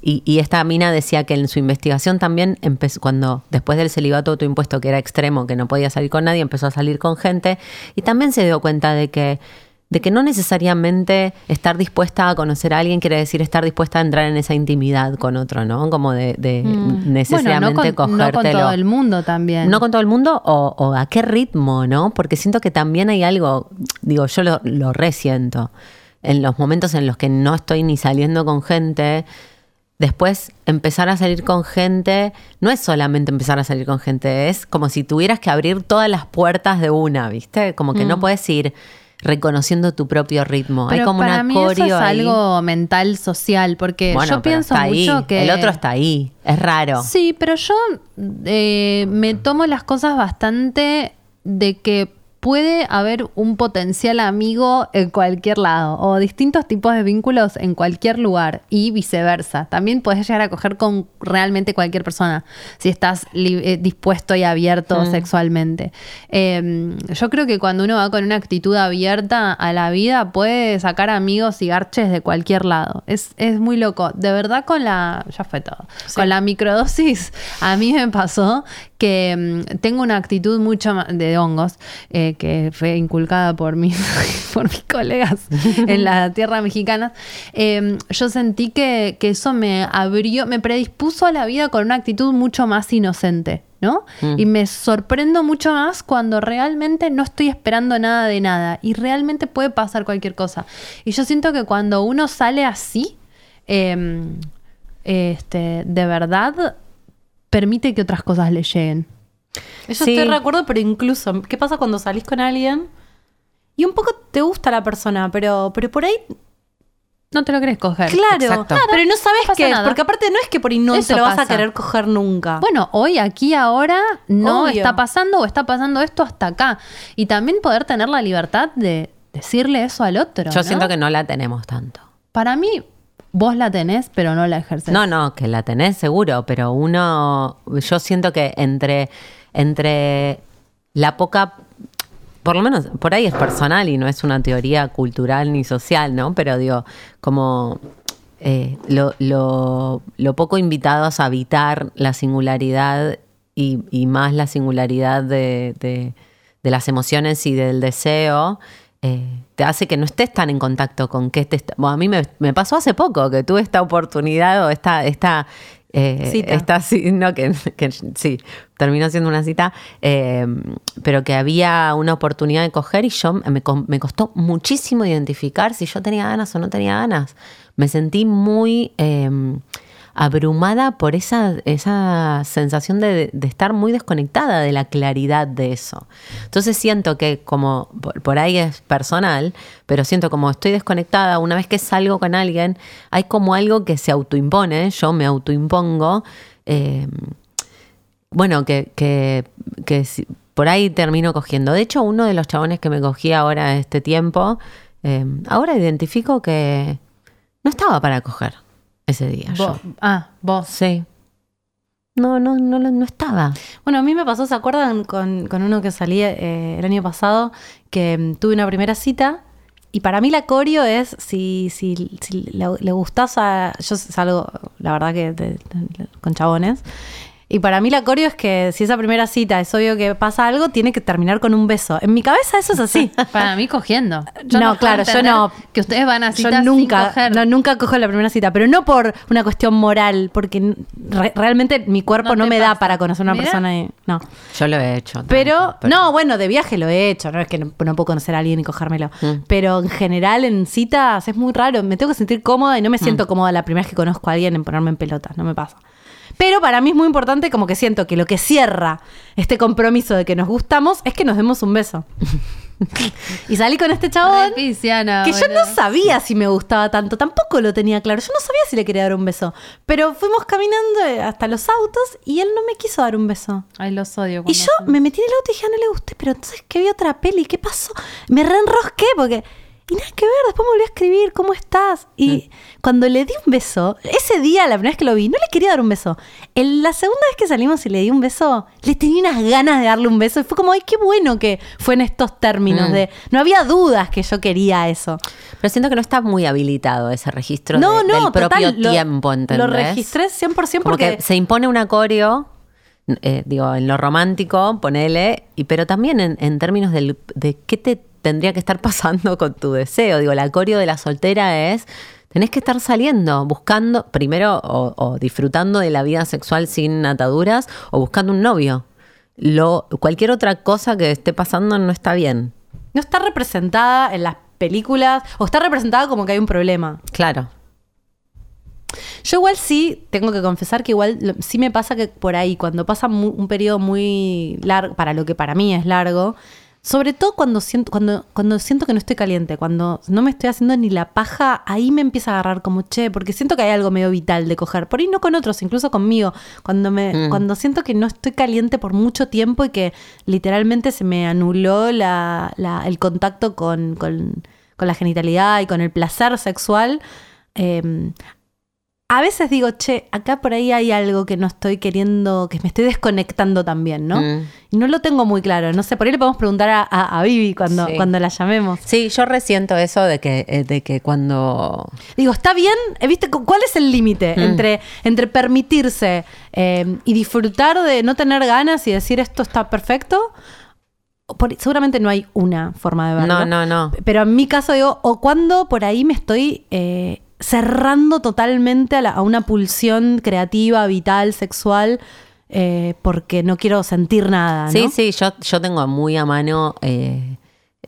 y, y esta mina decía que en su investigación también empezó, cuando después del celibato autoimpuesto, que era extremo, que no podía salir con nadie, empezó a salir con gente y también se dio cuenta de que, de que no necesariamente estar dispuesta a conocer a alguien quiere decir estar dispuesta a entrar en esa intimidad con otro, ¿no? Como de, de necesariamente Mm. bueno, no con, no con todo el mundo también. No con todo el mundo o, o a qué ritmo, ¿no? Porque siento que también hay algo, digo, yo lo, lo resiento. En los momentos en los que no estoy ni saliendo con gente, después empezar a salir con gente, no es solamente empezar a salir con gente, es como si tuvieras que abrir todas las puertas de una, ¿viste? Como que no puedes ir reconociendo tu propio ritmo. hay Pero como para una mí eso es coreo ahí. algo mental social, porque Bueno, yo pienso está ahí. mucho que... El otro está ahí, es raro. Sí, pero yo eh, me tomo las cosas bastante de que puede haber un potencial amigo en cualquier lado o distintos tipos de vínculos en cualquier lugar y viceversa. También puedes llegar a coger con realmente cualquier persona si estás eh, dispuesto y abierto sexualmente. Eh, yo creo que cuando uno va con una actitud abierta a la vida puede sacar amigos y garches de cualquier lado. Es, es muy loco. De verdad con la... Ya fue todo. Con la microdosis a mí me pasó que mm, tengo una actitud mucho más de hongos eh, que fue inculcada por mis, por mis colegas en la tierra mexicana. Eh, yo sentí que, que eso me abrió, me predispuso a la vida con una actitud mucho más inocente. ¿No? Y me sorprendo mucho más cuando realmente no estoy esperando nada de nada y realmente puede pasar cualquier cosa. Y yo siento que cuando uno sale así, eh, este, de verdad permite que otras cosas le lleguen. Eso Sí. estoy de acuerdo, pero incluso, ¿qué pasa cuando salís con alguien y un poco te gusta la persona, pero, pero por ahí, No te lo querés coger. claro, Exacto. pero no sabes qué es, nada. porque aparte no es que por ahí no Eso te lo vas a querer coger nunca. Bueno, hoy, aquí, ahora, no Obvio. está pasando o está pasando esto hasta acá. Y también poder tener la libertad de decirle eso al otro. Yo ¿no? siento que no la tenemos tanto. Para mí, vos la tenés, pero no la ejerces. No, no, que la tenés seguro, pero uno, yo siento que entre, entre la poca, por lo menos por ahí es personal y no es una teoría cultural ni social, ¿no? Pero digo, como eh, lo, lo- lo poco invitados a habitar la singularidad y, y más la singularidad de, de- de las emociones y del deseo. Eh, te hace que no estés tan en contacto con qué te está- bueno, a mí me, me pasó hace poco que tuve esta oportunidad o esta, esta, eh, Cita. esta no, que, que sí, terminó siendo una cita, eh, pero que había una oportunidad de coger y yo me, me costó muchísimo identificar si yo tenía ganas o no tenía ganas. Me sentí muy eh, abrumada por esa, esa sensación de, de estar muy desconectada de la claridad de eso. Entonces siento que como por, por ahí es personal, pero siento como estoy desconectada, una vez que salgo con alguien, hay como algo que se autoimpone, yo me autoimpongo. eh, bueno, que, que, que por ahí termino cogiendo. De hecho, uno de los chabones que me cogí ahora este tiempo, eh, ahora identifico que no estaba para coger ese día. yo. Ah, vos. Sí. No, no, no, no estaba. Bueno, a mí me pasó, ¿se acuerdan con, con uno que salí eh, el año pasado? Que mm, tuve una primera cita y para mí la coreo es si, si, si le, le gustás a... Yo salgo, la verdad que de- de- con chabones. Y para mí la coreo es que si esa primera cita es obvio que pasa algo, tiene que terminar con un beso. En mi cabeza eso es así. Para mí cogiendo. No, claro, yo no. Que ustedes van a Yo citas sin nunca, coger. no, nunca cojo la primera cita, pero no por una cuestión moral, porque re- realmente mi cuerpo No me da para conocer a una Mira. persona y no. Yo lo he hecho. Pero, no, bueno, de viaje lo he hecho, no es que no, no puedo conocer a alguien y cogérmelo. Mm. Pero en general en citas es muy raro, me tengo que sentir cómoda y no me siento cómoda la primera vez que conozco a alguien en ponerme en pelotas, no me pasa. Pero para mí es muy importante como que siento que lo que cierra este compromiso de que nos gustamos es que nos demos un beso. y salí con este chabón Re pisciana, que yo no sabía si me gustaba tanto, tampoco lo tenía claro. Yo no sabía si le quería dar un beso. Pero fuimos caminando hasta los autos y él no me quiso dar un beso. Ay, los odio. Y yo me metí en el auto y dije, "Ah, no le gusté, pero entonces que vi otra peli, ¿qué pasó? Me reenrosqué porque... Y nada que ver, después me volvió a escribir, ¿cómo estás? Y cuando le di un beso, ese día, la primera vez que lo vi, no le quería dar un beso. En la segunda vez que salimos y le di un beso, le tenía unas ganas de darle un beso. Y fue como, ay, qué bueno que fue en estos términos Mm. de... No había dudas que yo quería eso. Pero siento que no está muy habilitado ese registro No, de- no, del propio total, tiempo, ¿entendés? Lo registré 100% Como porque... que se impone un coreo, eh, digo, en lo romántico, ponele, y, pero también en, en términos del- de qué te tendría que estar pasando con tu deseo. Digo, la coreo de la soltera es, tenés que estar saliendo, buscando, primero, o, o disfrutando de la vida sexual sin ataduras, o buscando un novio. Lo, cualquier otra cosa que esté pasando no está bien. No está representada en las películas, o está representada como que hay un problema. Claro. Yo igual sí, tengo que confesar que igual sí me pasa que por ahí, cuando pasa un periodo muy largo, para lo que para mí es largo, sobre todo cuando siento, cuando, cuando siento que no estoy caliente, cuando no me estoy haciendo ni la paja, ahí me empieza a agarrar como che, porque siento que hay algo medio vital de coger. Por ahí no con otros, incluso conmigo. Cuando me, Mm. cuando siento que no estoy caliente por mucho tiempo y que literalmente se me anuló la, la- el contacto con, con- con la genitalidad y con el placer sexual. eh, a veces digo, che, acá por ahí hay algo que no estoy queriendo, que me estoy desconectando también, ¿no? Mm. Y no lo tengo muy claro. No sé, por ahí le podemos preguntar a, a, a Vivi cuando, Sí. cuando la llamemos. Sí, yo resiento eso de que, eh, de que cuando Digo, ¿está bien? Eh, ¿Viste cu- cuál es el límite Mm. entre, entre permitirse eh, y disfrutar de no tener ganas y decir esto está perfecto? Por- seguramente no hay una forma de verlo. No, no, no. Pero en mi caso digo, o cuando por ahí me estoy eh, cerrando totalmente a, la- a una pulsión creativa, vital, sexual, eh, porque no quiero sentir nada. ¿no? Sí, sí, yo, yo tengo muy a mano eh,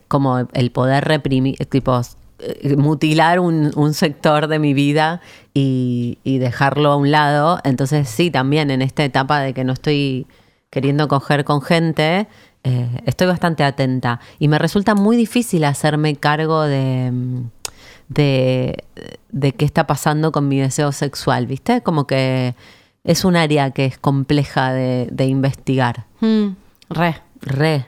como el poder reprimir, tipo, eh, mutilar un, un sector de mi vida y, y dejarlo a un lado. Entonces sí, también en esta etapa de que no estoy queriendo coger con gente, eh, estoy bastante atenta. Y me resulta muy difícil hacerme cargo de... mm, De, de qué está pasando con mi deseo sexual, ¿viste? Como que es un área que es compleja de, de investigar. Mm, re. Re.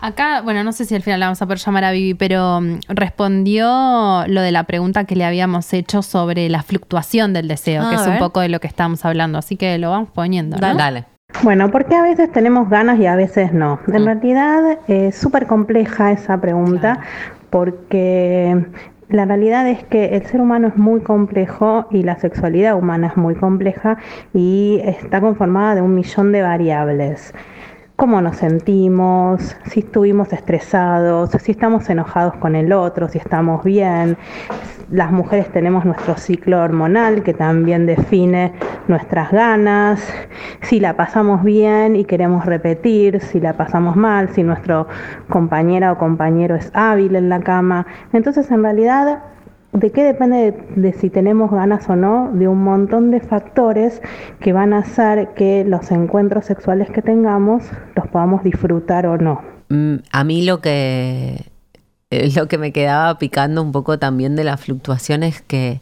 Acá, bueno, no sé si al final la vamos a poder llamar a Vivi, pero mm, respondió lo de la pregunta que le habíamos hecho sobre la fluctuación del deseo, Ah, que es un poco de lo que estábamos hablando. Así que lo vamos poniendo. ¿no? Dale. Dale. Bueno, porque a veces tenemos ganas y a veces no. En realidad es súper compleja esa pregunta porque la realidad es que el ser humano es muy complejo y la sexualidad humana es muy compleja y está conformada de un millón de variables. Cómo nos sentimos, si estuvimos estresados, si estamos enojados con el otro, si estamos bien. Las mujeres tenemos nuestro ciclo hormonal que también define nuestras ganas, si la pasamos bien y queremos repetir, si la pasamos mal, si nuestro compañera o compañero es hábil en la cama. Entonces, en realidad, ¿De qué depende de, si tenemos ganas o no? De un montón de factores que van a hacer que los encuentros sexuales que tengamos los podamos disfrutar o no. Mm, A mí lo que, eh, lo que me quedaba picando un poco también de las fluctuaciones que,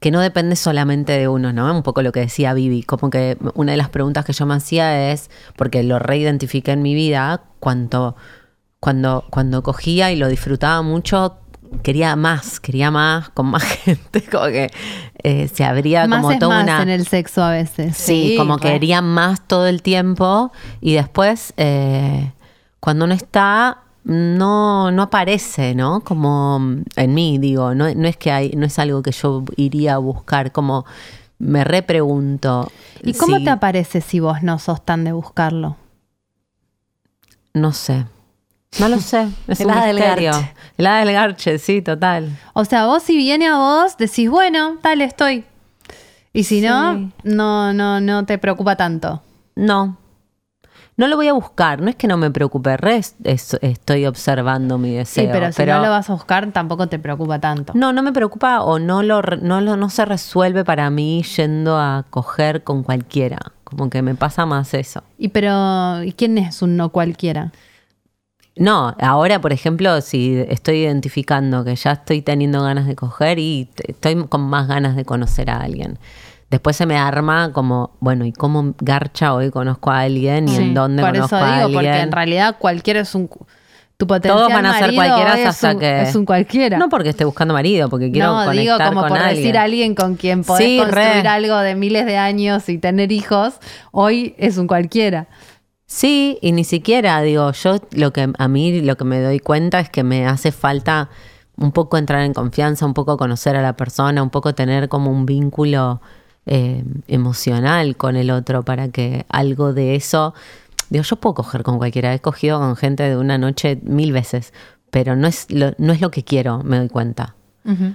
que no depende solamente de uno, ¿no? Un poco lo que decía Vivi, como que una de las preguntas que yo me hacía es, porque lo reidentifiqué en mi vida, cuando, cuando, cuando cogía y lo disfrutaba mucho, quería más, quería más, con más gente, como que eh, se abría Más como es toda más una... en el sexo a veces. Sí, como quería más todo el tiempo y después eh, cuando no está no, no aparece, ¿no? Como en mí, digo, no, no es que hay, no es algo que yo iría a buscar, como me repregunto. ¿Y cómo si- te aparece si vos no sos tan de buscarlo? No sé. No lo sé. Es El un del garche. El hada del garche, sí, total. O sea, vos si viene a vos, decís, bueno, dale, estoy. Y si no, Sí. no, no, no te preocupa tanto. No. No lo voy a buscar. No es que no me preocupe. Re es- es- estoy observando mi deseo. Sí, pero si no lo vas a buscar, tampoco te preocupa tanto. No, no me preocupa o no lo, no lo no se resuelve para mí yendo a coger con cualquiera. Como que me pasa más eso. Y pero, ¿y quién es un no cualquiera? No, ahora, por ejemplo, si estoy identificando que ya estoy teniendo ganas de coger y estoy con más ganas de conocer a alguien. Después se me arma como, bueno, ¿y cómo garcha hoy conozco a alguien y Sí, en dónde Por conozco eso a alguien? porque en realidad cualquiera es un... Tu potencial Todos van a ser cualquiera hasta un- que... Es un cualquiera. No porque esté buscando marido, porque quiero no, conectar digo como con por alguien. decir a alguien con quien podés Sí, construir re. algo de miles de años y tener hijos, hoy es un cualquiera. Sí, y ni siquiera, digo, yo lo que a mí lo que me doy cuenta es que me hace falta un poco entrar en confianza, un poco conocer a la persona, un poco tener como un vínculo eh, emocional con el otro para que algo de eso, digo, yo puedo coger con cualquiera, he cogido con gente de una noche mil veces, pero no es lo, no es lo que quiero, me doy cuenta.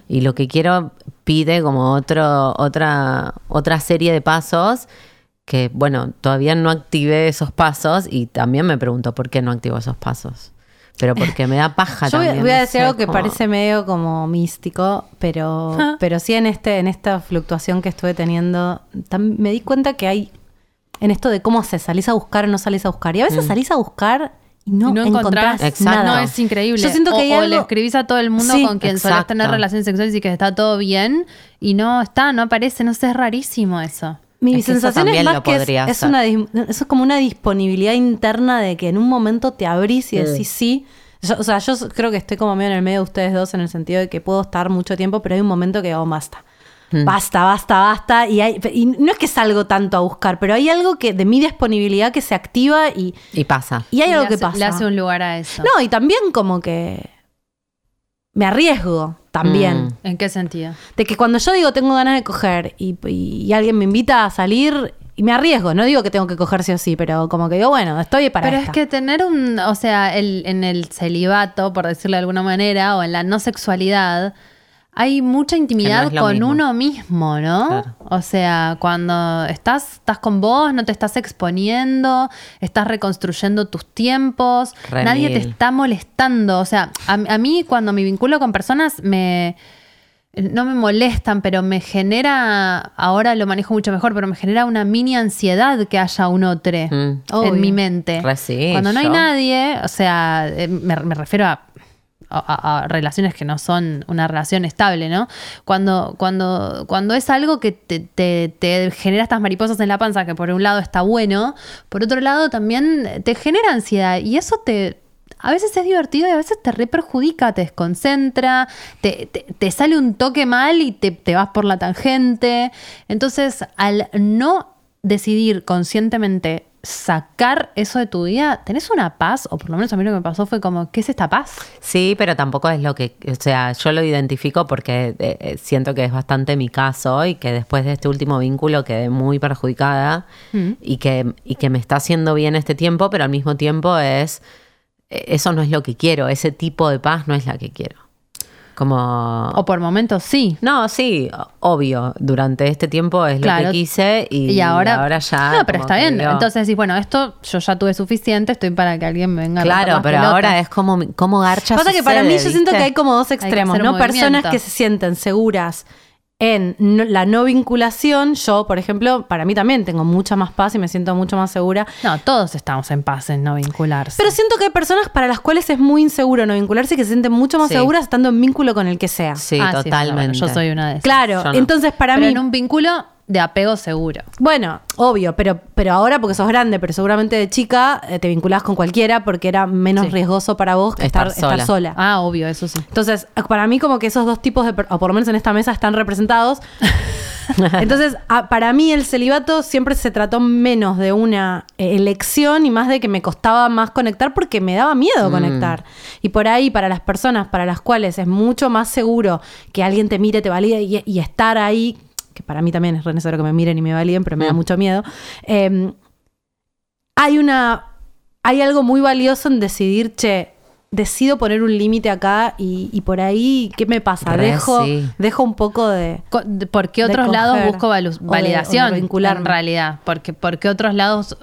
Y lo que quiero pide como otro, otra, otra serie de pasos que, bueno, todavía no activé esos pasos y también me pregunto por qué no activo esos pasos. Pero porque me da paja Yo también. voy a no decir sé, algo que como- parece medio como místico, pero, Ah. pero sí en este, en esta fluctuación que estuve teniendo, me di cuenta que hay en esto de cómo se salís a buscar o no salís a buscar. Y a veces salís a buscar y no, Y no encontrás, nada. No, es increíble. Yo siento que o, hay o algo- le escribís a todo el mundo Sí, con quien exacto. tener relaciones sexuales y que está todo bien y no está, no aparece, no sé, es rarísimo eso. Mi Es sensación es también más lo que es, podría es hacer. una dis- eso es como una disponibilidad interna de que en un momento te abrís y decís sí. Yo- o sea, yo creo que estoy como medio en el medio de ustedes dos en el sentido de que puedo estar mucho tiempo, pero hay un momento que oh, basta. Mm. Basta, basta, basta. Y, hay, y no es que salgo tanto a buscar, pero hay algo que de mi disponibilidad que se activa y, Y pasa. y hay Y algo que pasa. Le hace un lugar a eso. No, y también como que me arriesgo también. Mm. ¿En qué sentido? De que cuando yo digo tengo ganas de coger y, y- y alguien me invita a salir y me arriesgo, no digo que tengo que coger sí o sí, pero como que digo, bueno, estoy para Pero esta. es que tener un, o sea, el, en el celibato, por decirlo de alguna manera, o en la no sexualidad, hay mucha intimidad con mismo. uno mismo, ¿no? Claro. O sea, cuando estás, estás con vos, no te estás exponiendo, estás reconstruyendo tus tiempos, nadie te está molestando. O sea, a, a mí cuando me vinculo con personas me no me molestan, pero me genera, ahora lo manejo mucho mejor, pero me genera una mini ansiedad que haya un otro Mm. Obvio. en mi mente. Re sí, Cuando no hay nadie, o sea, eh, me, me refiero a, a- relaciones que no son una relación estable, ¿no? Cuando, cuando, cuando es algo que te, te- te genera estas mariposas en la panza, que por un lado está bueno, por otro lado también te genera ansiedad y eso te... A veces es divertido y a veces te re perjudica, te desconcentra, te, te- sale un toque mal y te vas por la tangente. Entonces, al no decidir conscientemente sacar eso de tu vida, tenés una paz, o por lo menos a mí lo que me pasó fue como, ¿qué es esta paz? Sí, pero tampoco es lo que, o sea, yo lo identifico porque eh, eh, siento que es bastante mi caso y que después de este último vínculo quedé muy perjudicada Mm. y, que, y que me está haciendo bien este tiempo, pero al mismo tiempo es, eh, eso no es lo que quiero, ese tipo de paz no es la que quiero. Como... O por momentos sí. No, sí, obvio, durante este tiempo es lo que quise y, Y ahora, ya... No, pero está bien. digo, Entonces decís, bueno, esto yo ya tuve suficiente, estoy para que alguien me venga Claro, pero ahora es como, como garcha Pasa que para mí yo siento que hay como dos extremos, ¿no? Personas que se sienten seguras en no- la no vinculación. Yo, por ejemplo, para mí también tengo mucha más paz y me siento mucho más segura. No, todos estamos en paz en no vincularse. Pero siento que hay personas para las cuales es muy inseguro no vincularse y que se sienten mucho más Sí. seguras estando en vínculo con el que sea. Sí, Ah, sí, totalmente. bueno, yo soy una de esas. Claro, no. entonces para Pero mí... en un vínculo de apego seguro. Bueno, obvio, pero, pero ahora porque sos grande, pero seguramente de chica eh, te vinculás con cualquiera porque era menos Sí. riesgoso para vos que estar, Estar estar sola. Ah, obvio, eso sí. Entonces, para mí como que esos dos tipos de, o por lo menos en esta mesa están representados. Entonces, a- para mí el celibato siempre se trató menos de una eh, elección y más de que me costaba más conectar porque me daba miedo conectar. Y por ahí, para las personas para las cuales es mucho más seguro que alguien te mire, te valide y, y estar ahí, que para mí también es re necesario que me miren y me validen, pero me da Mm. mucho miedo. eh, hay una hay algo muy valioso en decidir, che, decido poner un límite acá y, y por ahí, ¿qué me pasa? Re, Dejo, sí. dejo un poco de... ¿Por qué otros lados busco valu- o de- validación? o de. En realidad. Porque, ¿Por qué otros lados?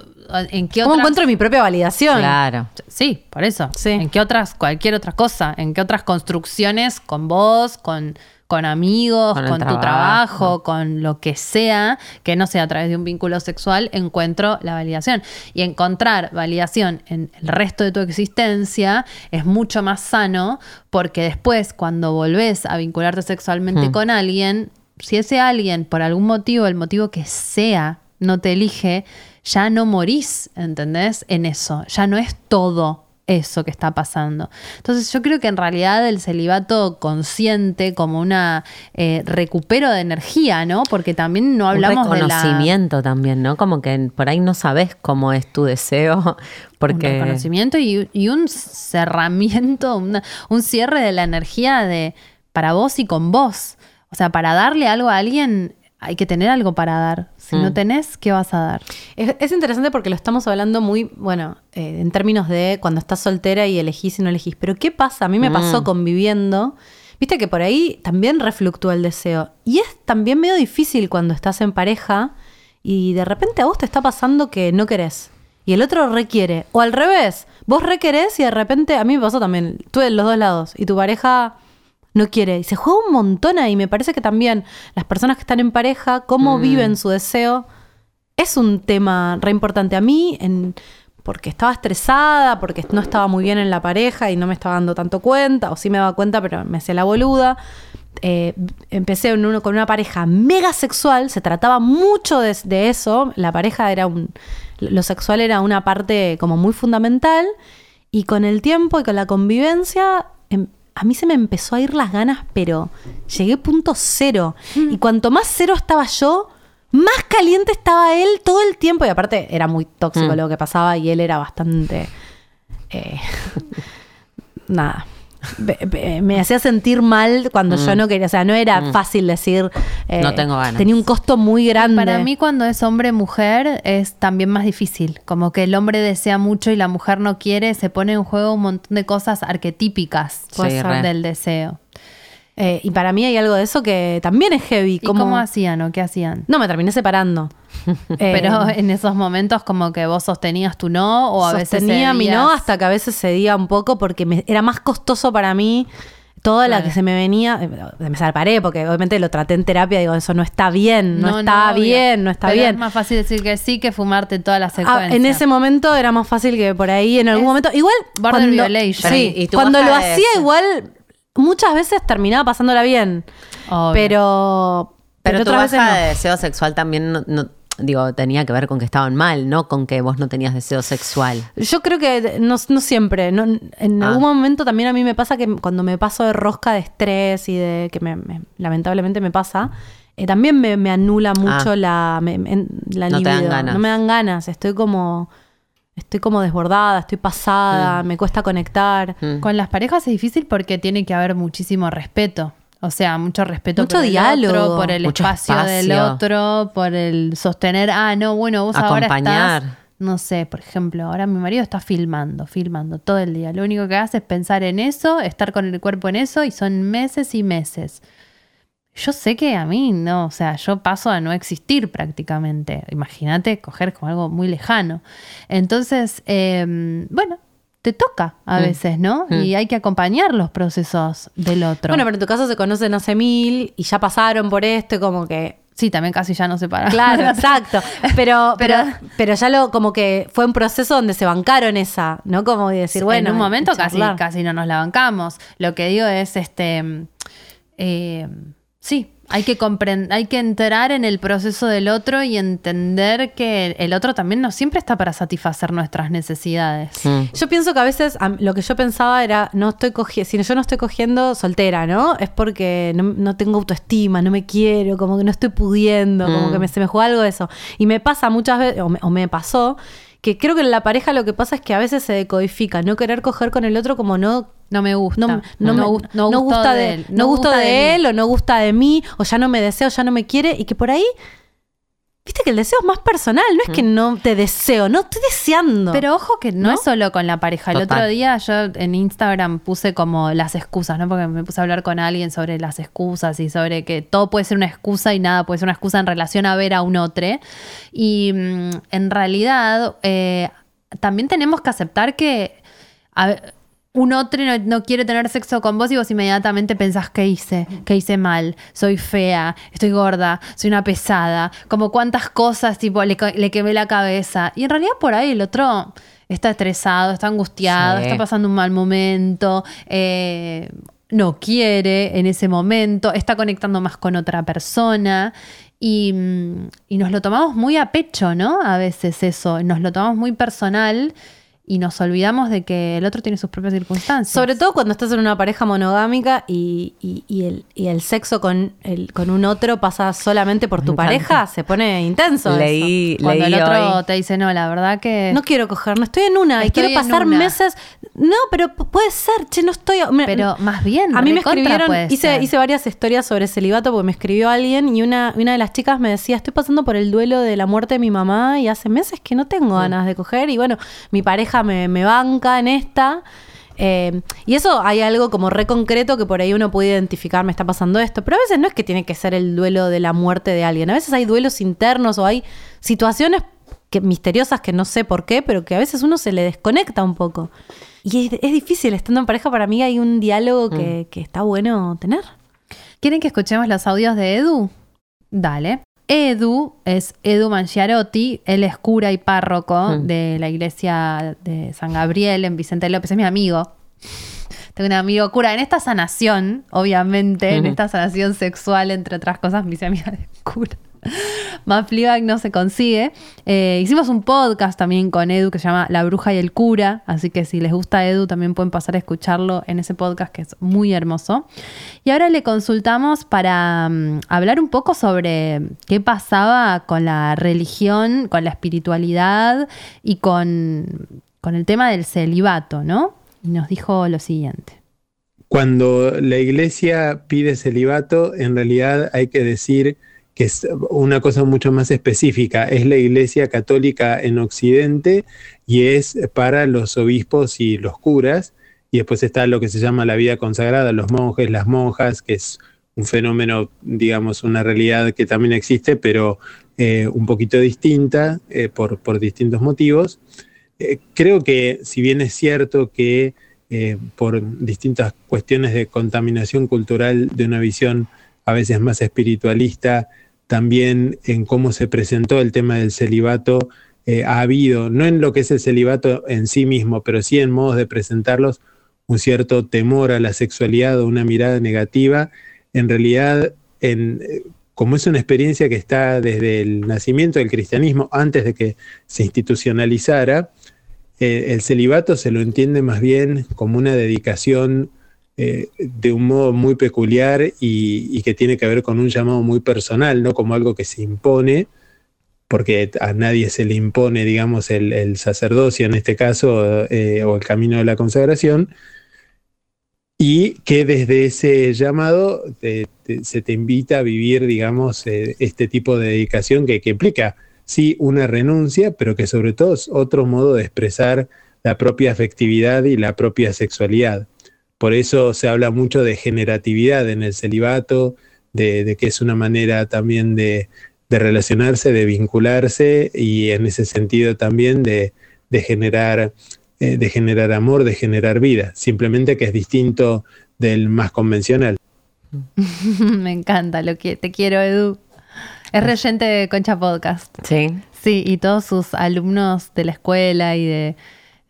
¿En qué ¿Cómo otras- encuentro mi propia validación? Claro. Sí, por eso. Sí. ¿En qué otras, cualquier otra cosa? ¿En qué otras construcciones con vos, con, con amigos, Con tu trabajo. trabajo, con lo que sea, que no sea a través de un vínculo sexual, encuentro la validación? Y encontrar validación en el resto de tu existencia es mucho más sano porque después, cuando volvés a vincularte sexualmente Hmm. con alguien, si ese alguien, por algún motivo, el motivo que sea, no te elige, ya no morís, ¿entendés? En eso, ya no es todo eso que está pasando. Entonces yo creo que en realidad el celibato consciente como una eh, recupero de energía, ¿no? Porque también no hablamos un de la... reconocimiento también, ¿no? Como que por ahí no sabes cómo es tu deseo, Un porque reconocimiento y, y un cerramiento, una- un cierre de la energía de para vos y con vos. O sea, para darle algo a alguien hay que tener algo para dar. Si no Mm. tenés, ¿qué vas a dar? Es, es interesante porque lo estamos hablando muy, bueno, eh, en términos de cuando estás soltera y elegís y no elegís. Pero ¿qué pasa? A mí me pasó Mm. conviviendo. Viste que por ahí también refluctúa el deseo. Y es también medio difícil cuando estás en pareja y de repente a vos te está pasando que no querés. Y el otro requiere. O al revés, vos requerés y de repente, a mí me pasó también, tuve los dos lados. Y tu pareja no quiere. Y se juega un montón ahí. Me parece que también las personas que están en pareja, cómo viven su deseo, es un tema re importante a mí, en, porque estaba estresada, porque no estaba muy bien en la pareja y no me estaba dando tanto cuenta, o sí me daba cuenta, pero me hacía la boluda. Eh, empecé en uno, con una pareja mega sexual, se trataba mucho de, de eso, la pareja era un, lo sexual era una parte como muy fundamental, y con el tiempo y con la convivencia, em- a mí se me empezó a ir las ganas, pero llegué punto cero. Y cuanto más cero estaba yo, más caliente estaba él todo el tiempo. Y aparte era muy tóxico Mm. lo que pasaba y él era bastante... eh, nada. Me hacía sentir mal cuando yo no quería, o sea, no era fácil decir. eh, No tengo ganas. Tenía un costo muy grande. Para mí cuando es hombre-mujer es también más difícil. Como que el hombre desea mucho y la mujer no quiere, se pone en juego un montón de cosas arquetípicas Sí, del deseo. Eh, y para mí hay algo de eso que también es heavy. ¿Y cómo hacían o qué hacían? No, me terminé separando. Eh, Pero en esos momentos como que vos sostenías tu no o a veces sostenía mi no hasta que a veces cedía un poco porque me- era más costoso para mí toda la que se me venía. eh, Me separé porque obviamente lo traté en terapia. Digo, eso no está bien, no, está bien, no está Pero bien. Es más fácil decir que sí que fumarte toda la Ah, secuencia. en ese momento era más fácil que por ahí en algún Es momento. Igual. border cuando, violation. Sí, Y cuando lo hacía, eso. igual muchas veces terminaba pasándola bien. Obvio. Pero. Pero, tu otras baja veces de deseo sexual también, no, no- digo, tenía que ver con que estaban mal, no con que vos no tenías deseo sexual. Yo creo que no, no siempre. no- en Ah. algún momento también a mí me pasa que cuando me paso de rosca de estrés y de que me- me- lamentablemente me pasa, eh, también me, me anula mucho Ah. la, la No te dan libido. ganas. No me dan ganas. Estoy como. Estoy como desbordada, estoy pasada, me cuesta conectar. Mm. Con las parejas es difícil porque tiene que haber muchísimo respeto. O sea, mucho respeto Mucho por el diálogo. otro, por el espacio, del otro, por el sostener, ah, no, bueno, vos ahora Acompañar. estás, no sé, por ejemplo, ahora mi marido está filmando, filmando todo el día. Lo único que hace es pensar en eso, estar con el cuerpo en eso y son meses y meses. Yo sé que a mí no, o sea, yo paso a no existir prácticamente. Imagínate coger como algo muy lejano. Entonces, eh, bueno, te toca a Mm. veces, ¿no? Mm. Y hay que acompañar los procesos del otro. Bueno, pero en tu caso se conocen hace mil y ya pasaron por esto y como que sí, también casi ya no se para. Claro, exacto. Pero, pero, Pero- ya lo como que fue un proceso donde se bancaron esa, ¿no? Como de decir, bueno. en un momento casi, casi no nos la bancamos. Lo que digo es, este, eh, sí, hay que comprender, hay que entrar en el proceso del otro y entender que el otro también no siempre está para satisfacer nuestras necesidades. Mm. Yo pienso que a veces lo que yo pensaba era, no estoy cogiendo, si yo no estoy cogiendo soltera, ¿no? Es porque no, no tengo autoestima, no me quiero, como que no estoy pudiendo, como Mm. que me, se me juega algo de eso. Y me pasa muchas veces, o me, o me pasó, que creo que en la pareja lo que pasa es que a veces se decodifica, no querer coger con el otro como no No me gusta. no, no, no, me- no gusta de, él. no gusto gusta de, mí. él o no gusta de mí o ya no me deseo, ya no me quiere y que por ahí viste que el deseo es más personal, no es que no te deseo, no estoy deseando. Pero ojo que no, ¿No? es solo con la pareja. El Total. otro día yo en Instagram puse como las excusas, ¿no? Porque me puse a hablar con alguien sobre las excusas y sobre que todo puede ser una excusa y nada puede ser una excusa en relación a ver a un otro. Y mm, en realidad eh, también tenemos que aceptar que a un otro no, no quiere tener sexo con vos y vos inmediatamente pensás que hice, que hice mal, soy fea, estoy gorda, soy una pesada, como cuántas cosas, tipo, le, quemé la cabeza. Y en realidad por ahí el otro está estresado, está angustiado, Sí. está pasando un mal momento, eh, no quiere en ese momento, está conectando más con otra persona. Y, mm, y nos lo tomamos muy a pecho, ¿no? A veces eso, nos lo tomamos muy personal y nos olvidamos de que el otro tiene sus propias circunstancias. Sobre todo cuando estás en una pareja monogámica y, y- y el, y el sexo con, el, con un otro pasa solamente por tu pareja, se pone intenso. Leí, Cuando leí el otro hoy. te dice, no, la verdad que... eso. No quiero coger, no estoy en una y quiero pasar una. meses. No, pero puede ser, che, no estoy. me- pero más bien, A mí me escribieron, hice, hice varias historias sobre celibato porque me escribió alguien y una, una de las chicas me decía, estoy pasando por el duelo de la muerte de mi mamá y hace meses que no tengo ganas de coger y bueno, mi pareja me, me banca en esta. eh, y eso hay algo como re concreto que por ahí uno puede identificar, me está pasando esto, pero a veces no es que tiene que ser el duelo de la muerte de alguien, a veces hay duelos internos o hay situaciones que, misteriosas que no sé por qué, pero que a veces uno se le desconecta un poco. Y es, es difícil, estando en pareja para mí hay un diálogo que, que está bueno tener. ¿Quieren que escuchemos los audios de Edu? Dale. Edu es Edu Mangiarotti, él es cura y párroco Mm. de la iglesia de San Gabriel en Vicente López, es mi amigo. Tengo un amigo cura en esta sanación, obviamente, en esta sanación sexual, entre otras cosas, me hice amiga de cura. Más Fleabag no se consigue. Eh, hicimos un podcast también con Edu que se llama La Bruja y el Cura, así que si les gusta Edu también pueden pasar a escucharlo en ese podcast que es muy hermoso. Y ahora le consultamos para mm, hablar un poco sobre qué pasaba con la religión, con la espiritualidad y con, con el tema del celibato, ¿no? Y nos dijo lo siguiente. Cuando la iglesia pide celibato, en realidad hay que decir que es una cosa mucho más específica. Es la iglesia católica en Occidente y es para los obispos y los curas. Y después está lo que se llama la vida consagrada, los monjes, las monjas, que es un fenómeno, digamos, una realidad que también existe, pero eh, un poquito distinta eh, por, por distintos motivos. Eh, creo que si bien es cierto que por distintas cuestiones de contaminación cultural de una visión a veces más espiritualista, también en cómo se presentó el tema del celibato, eh, ha habido, no en lo que es el celibato en sí mismo, pero sí en modos de presentarlos, un cierto temor a la sexualidad o una mirada negativa. En realidad, en, eh, como es una experiencia que está desde el nacimiento del cristianismo, antes de que se institucionalizara, eh, el celibato se lo entiende más bien como una dedicación eh, de un modo muy peculiar y, que tiene que ver con un llamado muy personal, no como algo que se impone, porque a nadie se le impone, digamos, el, sacerdocio en este caso, eh, o el camino de la consagración, y que desde ese llamado se te invita a vivir, digamos, eh, este tipo de dedicación que, que, implica, sí, una renuncia, pero que sobre todo es otro modo de expresar la propia afectividad y la propia sexualidad. Por eso se habla mucho de generatividad en el celibato, de, de que es una manera también de, de, relacionarse, de vincularse y en ese sentido también de, de generar eh, de generar amor, de generar vida, simplemente que es distinto del más convencional. Me encanta lo que te quiero, Edu. Es reyente de Concha Podcast. Sí. Sí, y todos sus alumnos de la escuela y de,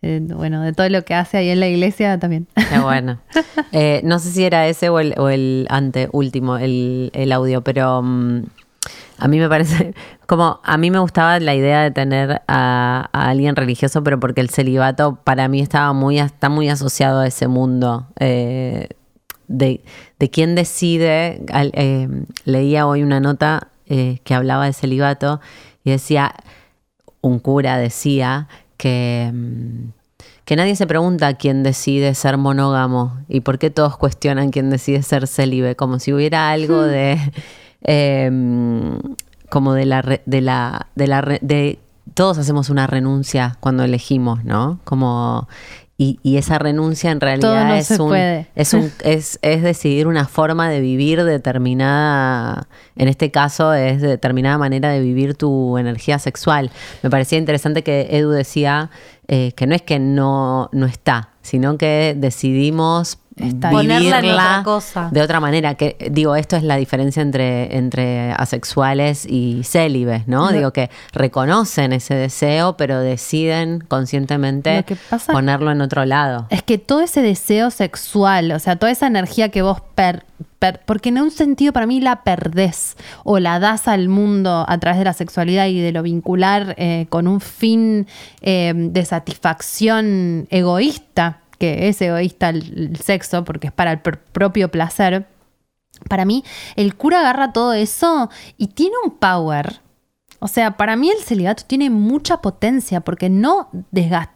eh, bueno, de todo lo que hace ahí en la iglesia también. Qué bueno. Eh, no sé si era ese o el, o el anteúltimo, el, el audio, pero um, a mí me parece, como a mí me gustaba la idea de tener a, a, alguien religioso, pero porque el celibato para mí estaba muy, está muy asociado a ese mundo. Eh, de, de quién decide, leía hoy una nota que hablaba de celibato y decía, un cura decía que, que nadie se pregunta quién decide ser monógamo y por qué todos cuestionan quién decide ser célibe, como si hubiera algo de... Eh, como de la, de la, de la, de todos hacemos una renuncia cuando elegimos, ¿no? Como y, y, esa renuncia en realidad no es, un, es, un, es, es, decidir una forma de vivir determinada, en este caso es de determinada manera de vivir tu energía sexual. Me parecía interesante que Edu decía eh, que no es que no, no está, sino que decidimos vivirla otra cosa. de otra manera. Que digo, esto es la diferencia entre, entre asexuales y célibes, ¿no? no. Digo que reconocen ese deseo, pero deciden conscientemente ponerlo en otro lado. Es que todo ese deseo sexual, o sea, toda esa energía que vos per, per, porque en un sentido para mí la perdés o la das al mundo a través de la sexualidad y de lo vincular eh, con un fin eh, de satisfacción egoísta que es egoísta el, el sexo porque es para el pr propio placer, para mí el cura agarra todo eso y tiene un power. O sea, para mí el celibato tiene mucha potencia porque no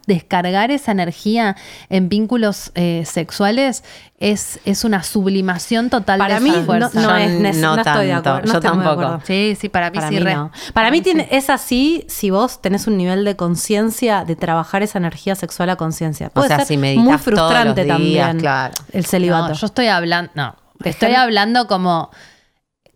descargar esa energía en vínculos eh, sexuales es, es, una sublimación total para de mí esa fuerza. No, no, es, no, no tanto. estoy de acuerdo. No Yo tampoco. Sí, sí, para mí para sí. Mí re. no. Para, para mí, tiene, sí. es así si vos tenés un nivel de conciencia de trabajar esa energía sexual a conciencia. O sea, si meditas muy frustrante días, también claro. el celibato. yo estoy hablando, no, estoy hablando como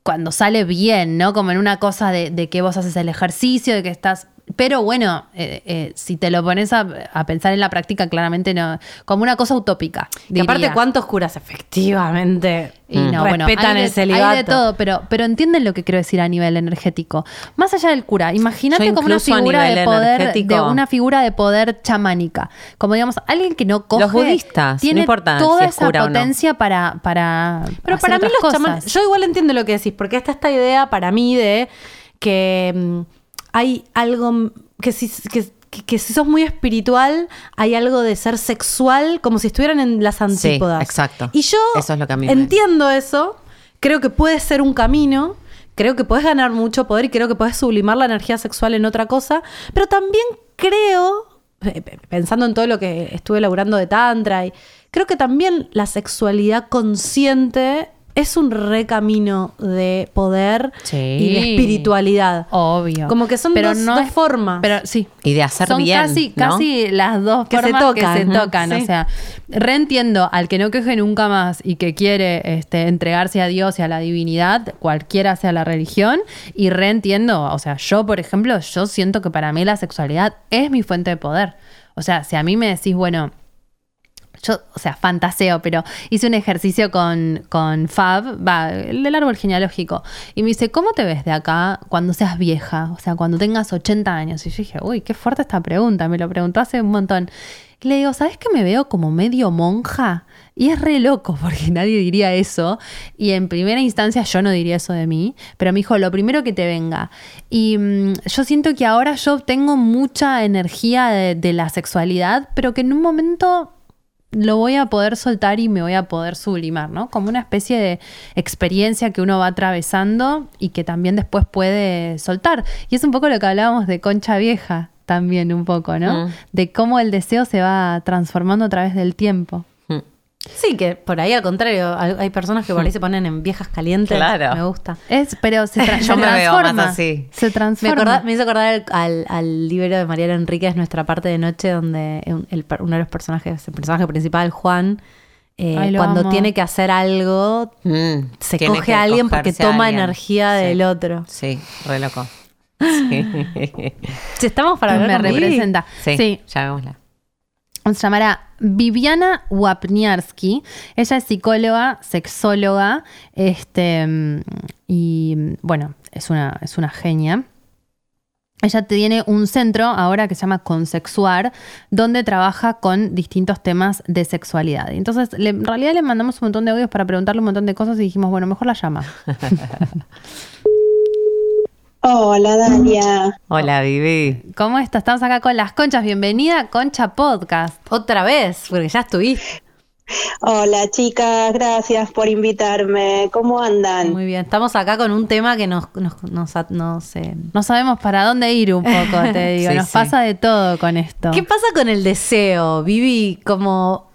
cuando sale bien, ¿no? Como en una cosa de, de, que vos haces el ejercicio, de que estás. Pero bueno, eh, eh, si te lo pones a, a, pensar en la práctica, claramente no. Como una cosa utópica. Y aparte, ¿cuántos curas efectivamente y no, respetan bueno, hay de, el celibato? Hay de todo, pero, pero entienden lo que quiero decir a nivel energético. Más allá del cura, imagínate como una figura de poder, de una figura de poder chamánica. Como digamos, alguien que no coge. Los budistas, tiene no importa toda si esa potencia no. para, para. Pero para mí los chamanes. Yo igual entiendo lo que decís, porque está esta idea para mí de que mm, hay algo que si, que, si sos muy espiritual, hay algo de ser sexual, como si estuvieran en las antípodas. Sí, exacto. Y yo eso es lo que a mí entiendo me... eso, creo que puede ser un camino, creo que puedes ganar mucho poder y creo que puedes sublimar la energía sexual en otra cosa, pero también creo, pensando en todo lo que estuve elaborando de Tantra, y creo que también la sexualidad consciente es un recamino de poder sí, y de espiritualidad. Obvio. Como que son pero dos, no dos es, formas. Pero sí. Y de hacer son bien. Casi, ¿no? casi las dos que formas se tocan, que se tocan. sí. O sea, reentiendo al que no queje nunca más y que quiere este, entregarse a Dios y a la divinidad, cualquiera sea la religión. Y reentiendo, o sea, yo, por ejemplo, yo siento que para mí la sexualidad es mi fuente de poder. O sea, si a mí me decís, bueno, yo, o sea, fantaseo, pero hice un ejercicio con, con Fab, va, el del árbol genealógico, y me dice, ¿cómo te ves de acá cuando seas vieja? O sea, cuando tengas 80 años. Y yo dije, uy, qué fuerte esta pregunta, me lo preguntó hace un montón. Y le digo, ¿sabes que me veo como medio monja? Y es re loco, porque nadie diría eso. Y en primera instancia yo no diría eso de mí, pero me dijo, lo primero que te venga. Y mmm, yo siento que ahora yo tengo mucha energía de la sexualidad, pero que en un momento lo voy a poder soltar y me voy a poder sublimar, ¿no? Como una especie de experiencia que uno va atravesando y que también después puede soltar. Y es un poco lo que hablábamos de Concha Vieja también un poco, ¿no? Mm. De cómo el deseo se va transformando a través del tiempo. Sí, que por ahí al contrario, hay personas que por ahí se ponen en viejas calientes. Claro. Me gusta. Es, pero se, tra- Yo se me veo más así. Se Me, transforma. acorda- me hizo acordar al, al- al libro de Mariana Enríquez, Nuestra parte de noche, donde el uno de los personajes, el personaje principal, Juan, eh, Ay, cuando amo. tiene que hacer algo, Mm, se coge a alguien porque toma alguien. energía Sí. del otro. Sí, re loco. Sí, Si estamos para me con Vivi. representa. sí, sí. llamémosla. Se llamará Viviana Wapniarski. Ella es psicóloga, sexóloga, este, y bueno, es una, es una genia. Ella tiene un centro ahora que se llama Consexuar, donde trabaja con distintos temas de sexualidad. Entonces, en realidad le mandamos un montón de audios para preguntarle un montón de cosas y dijimos, bueno, mejor la llama. Hola Dalia, Hola, Vivi. ¿Cómo estás? Estamos acá con las conchas. Bienvenida a Concha Podcast. Otra vez, porque ya estuviste. hola chicas, gracias por invitarme. ¿Cómo andan? Muy bien. Estamos acá con un tema que nos, nos, nos, nos, eh, No sabemos para dónde ir un poco, te digo. Sí, Nos sí. pasa de todo con esto. ¿Qué pasa con el deseo, Vivi? Como.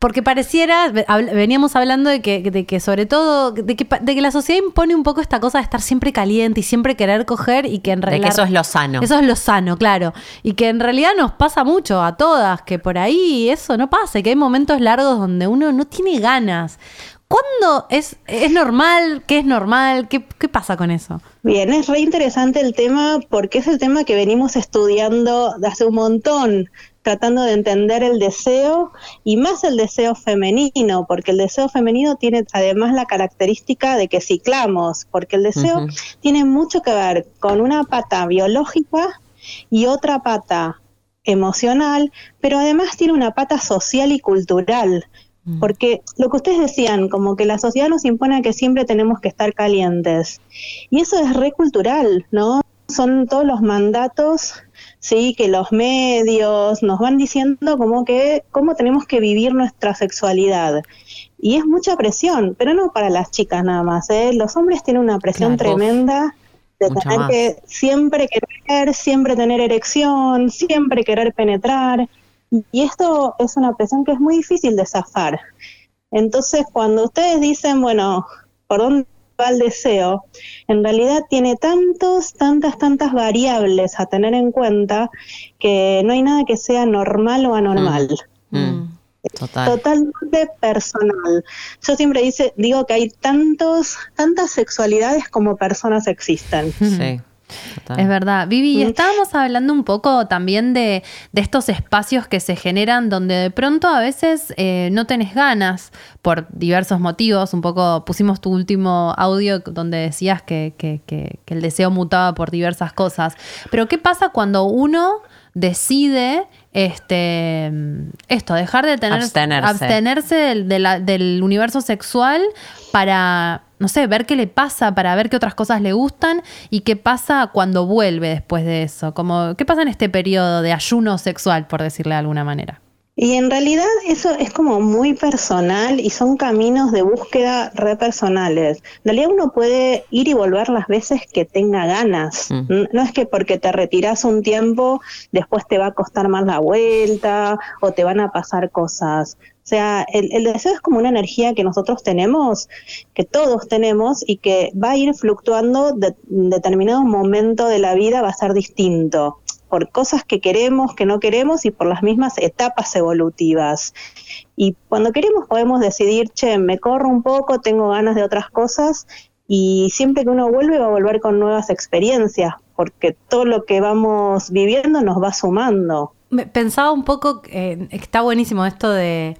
Porque pareciera, veníamos hablando de que, de que sobre todo, de que, de que la sociedad impone un poco esta cosa de estar siempre caliente y siempre querer coger y que en De realidad... que eso es lo sano. Eso es lo sano, claro. Y que en realidad nos pasa mucho a todas, que por ahí eso no pasa, que hay momentos largos donde uno no tiene ganas. ¿Cuándo es, es normal? ¿Qué es normal? ¿Qué, qué pasa con eso? Bien, es re interesante el tema porque es el tema que venimos estudiando de hace un montón, tratando de entender el deseo y más el deseo femenino, porque el deseo femenino tiene además la característica de que ciclamos, porque el deseo tiene mucho que ver con una pata biológica y otra pata emocional, pero además tiene una pata social y cultural. Porque lo que ustedes decían, como que la sociedad nos impone que siempre tenemos que estar calientes. Y eso es re cultural, ¿no? Son todos los mandatos, sí, que los medios nos van diciendo como que cómo tenemos que vivir nuestra sexualidad. Y es mucha presión, pero no para las chicas nada más, ¿eh? Los hombres tienen una presión Claro, tremenda de tener que siempre querer, siempre tener erección, siempre querer penetrar. Y esto es una presión que es muy difícil de zafar. Entonces, cuando ustedes dicen, bueno, ¿por dónde va el deseo? En realidad tiene tantos, tantas, tantas variables a tener en cuenta que no hay nada que sea normal o anormal. Mm, Total. Totalmente personal. Yo siempre dice, digo que hay tantos, tantas sexualidades como personas existen. Sí. Total. Es verdad. Vivi, y Mm. estábamos hablando un poco también de, de estos espacios que se generan donde de pronto a veces eh, no tenés ganas por diversos motivos. Un poco pusimos tu último audio donde decías que, que- que- que el deseo mutaba por diversas cosas. Pero ¿qué pasa cuando uno decide este esto, dejar de tener Abstenerse. abstenerse del, de la- del universo sexual para, no sé, ver qué le pasa, para ver qué otras cosas le gustan y qué pasa cuando vuelve después de eso. Como, ¿Qué pasa en este periodo de ayuno sexual, por decirle de alguna manera? Y en realidad eso es como muy personal y son caminos de búsqueda re personales. En realidad uno puede ir y volver las veces que tenga ganas. Mm. No es que porque te retiras un tiempo, después te va a costar más la vuelta o te van a pasar cosas. O sea, el, el deseo es como una energía que nosotros tenemos, que todos tenemos y que va a ir fluctuando de en determinado momento de la vida, va a ser distinto por cosas que queremos, que no queremos y por las mismas etapas evolutivas. Y cuando queremos podemos decidir, che, me corro un poco, tengo ganas de otras cosas y siempre que uno vuelve va a volver con nuevas experiencias, porque todo lo que vamos viviendo nos va sumando. Pensaba un poco, eh, está buenísimo esto de,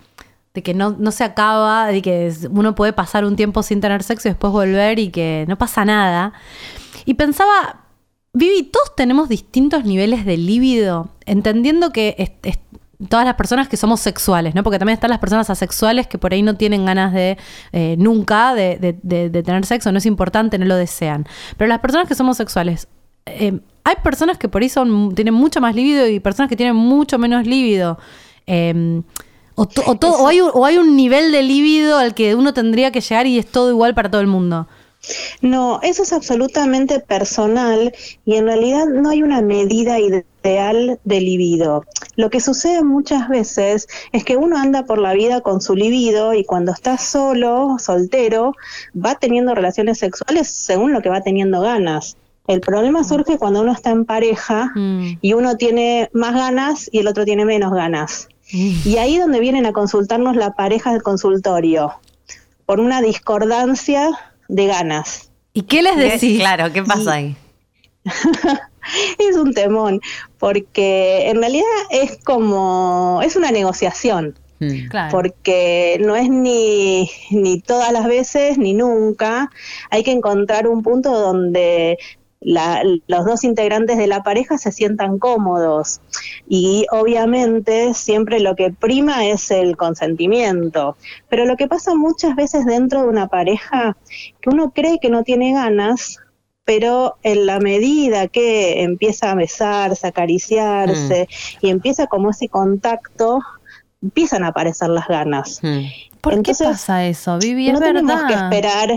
que no, no se acaba, de que uno puede pasar un tiempo sin tener sexo y después volver y que no pasa nada. Y pensaba, Vivi, todos tenemos distintos niveles de líbido, entendiendo que todas las personas que somos sexuales, ¿no? Porque también están las personas asexuales que por ahí no tienen ganas de eh, nunca de, de- tener sexo, no es importante, no lo desean. Pero las personas que somos sexuales, eh, hay personas que por ahí son, tienen mucho más líbido y personas que tienen mucho menos líbido. Eh, O, to- o todo- o hay, un- o hay un nivel de líbido al que uno tendría que llegar y es todo igual para todo el mundo. No, eso es absolutamente personal y en realidad no hay una medida ideal de libido. Lo que sucede muchas veces es que uno anda por la vida con su libido y cuando está solo, soltero, va teniendo relaciones sexuales según lo que va teniendo ganas. El problema surge cuando uno está en pareja Mm. y uno tiene más ganas y el otro tiene menos ganas. Y ahí donde vienen a consultarnos la pareja del consultorio, por una discordancia de ganas. ¿Y qué les ¿Qué- decís? Claro, ¿qué pasa ahí? Es un temón, porque en realidad es como, es una negociación, Mm. Claro. porque no es ni, ni todas las veces ni nunca. Hay que encontrar un punto donde la- los dos integrantes de la pareja se sientan cómodos y obviamente siempre lo que prima es el consentimiento. Pero lo que pasa muchas veces dentro de una pareja, que uno cree que no tiene ganas, pero en la medida que empieza a besarse, a acariciarse y empieza como ese contacto, empiezan a aparecer las ganas. Mm. ¿Por Entonces, qué pasa eso, Vivi? Es no tenemos que esperar.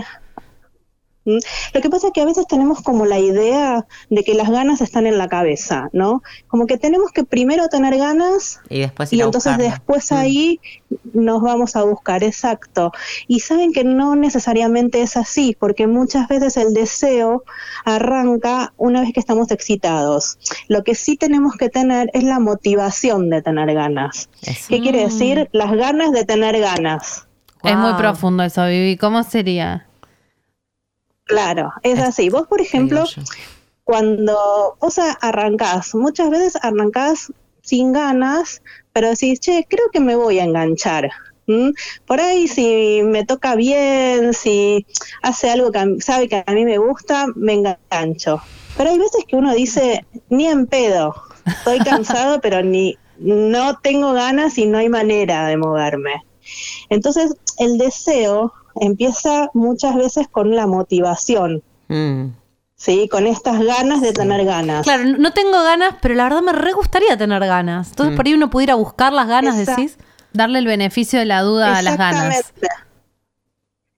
¿Mm? Lo que pasa es que a veces tenemos como la idea de que las ganas están en la cabeza, ¿no? Como que tenemos que primero tener ganas Y después y ir a entonces después Mm. ahí nos vamos a buscar, exacto. Y saben que no necesariamente es así, porque muchas veces el deseo arranca una vez que estamos excitados. Lo que sí tenemos que tener es la motivación de tener ganas. Eso. ¿Qué quiere decir? Las ganas de tener ganas. Es muy profundo eso, Vivi. ¿Cómo sería? Claro, es así. Vos, por ejemplo, cuando vos arrancás, muchas veces arrancás sin ganas, pero decís, che, creo que me voy a enganchar. Por ahí si me toca bien, si hace algo que sabe que a mí me gusta, me engancho. Pero hay veces que uno dice, ni en pedo, estoy cansado, pero ni no tengo ganas y no hay manera de moverme. Entonces, el deseo empieza muchas veces con la motivación. Mm. Sí, con estas ganas de tener ganas. Claro, no tengo ganas, pero la verdad me re gustaría tener ganas. Entonces Mm. por ahí uno pudiera buscar las ganas, Exacto. decís. Darle el beneficio de la duda a las ganas. Exactamente.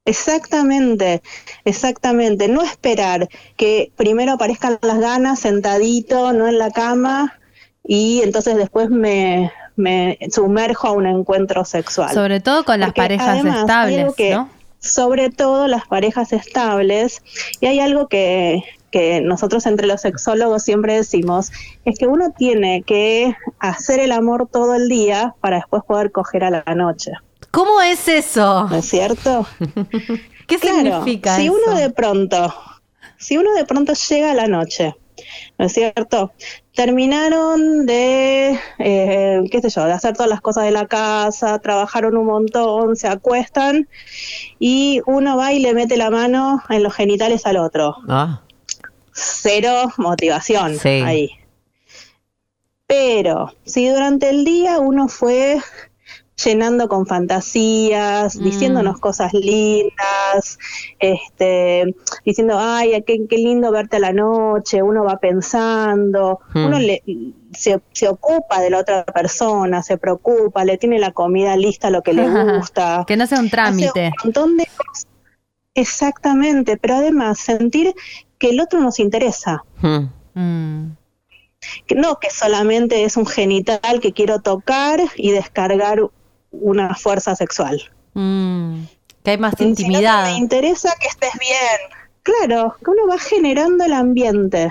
Exactamente, exactamente. No esperar que primero aparezcan las ganas sentadito, no en la cama, y entonces después me, me sumerjo a un encuentro sexual. Sobre todo con las Porque parejas además estables, algo que- ¿no? sobre todo las parejas estables. Y hay algo que, que nosotros entre los sexólogos siempre decimos, es que uno tiene que hacer el amor todo el día para después poder coger a la noche. ¿Cómo es eso? ¿No es cierto? ¿Qué Claro, significa si eso? uno de pronto, si uno de pronto llega a la noche, ¿no es cierto? Terminaron de, eh, qué sé yo, de hacer todas las cosas de la casa, trabajaron un montón, se acuestan y uno va y le mete la mano en los genitales al otro. Ah, Cero motivación Sí. ahí. Pero si durante el día uno fue llenando con fantasías, Mm. diciéndonos cosas lindas, este, diciendo, ay, qué, qué lindo verte a la noche, uno va pensando, Mm. uno le, se, se ocupa de la otra persona, se preocupa, le tiene la comida lista, lo que le gusta. Que no sea un Hace trámite. un montón de cosas. Exactamente, pero además sentir que el otro nos interesa, mm. No que solamente es un genital que quiero tocar y descargar una fuerza sexual. Mm, que hay más Si no intimidad. me interesa que estés bien. Claro, que uno va generando el ambiente.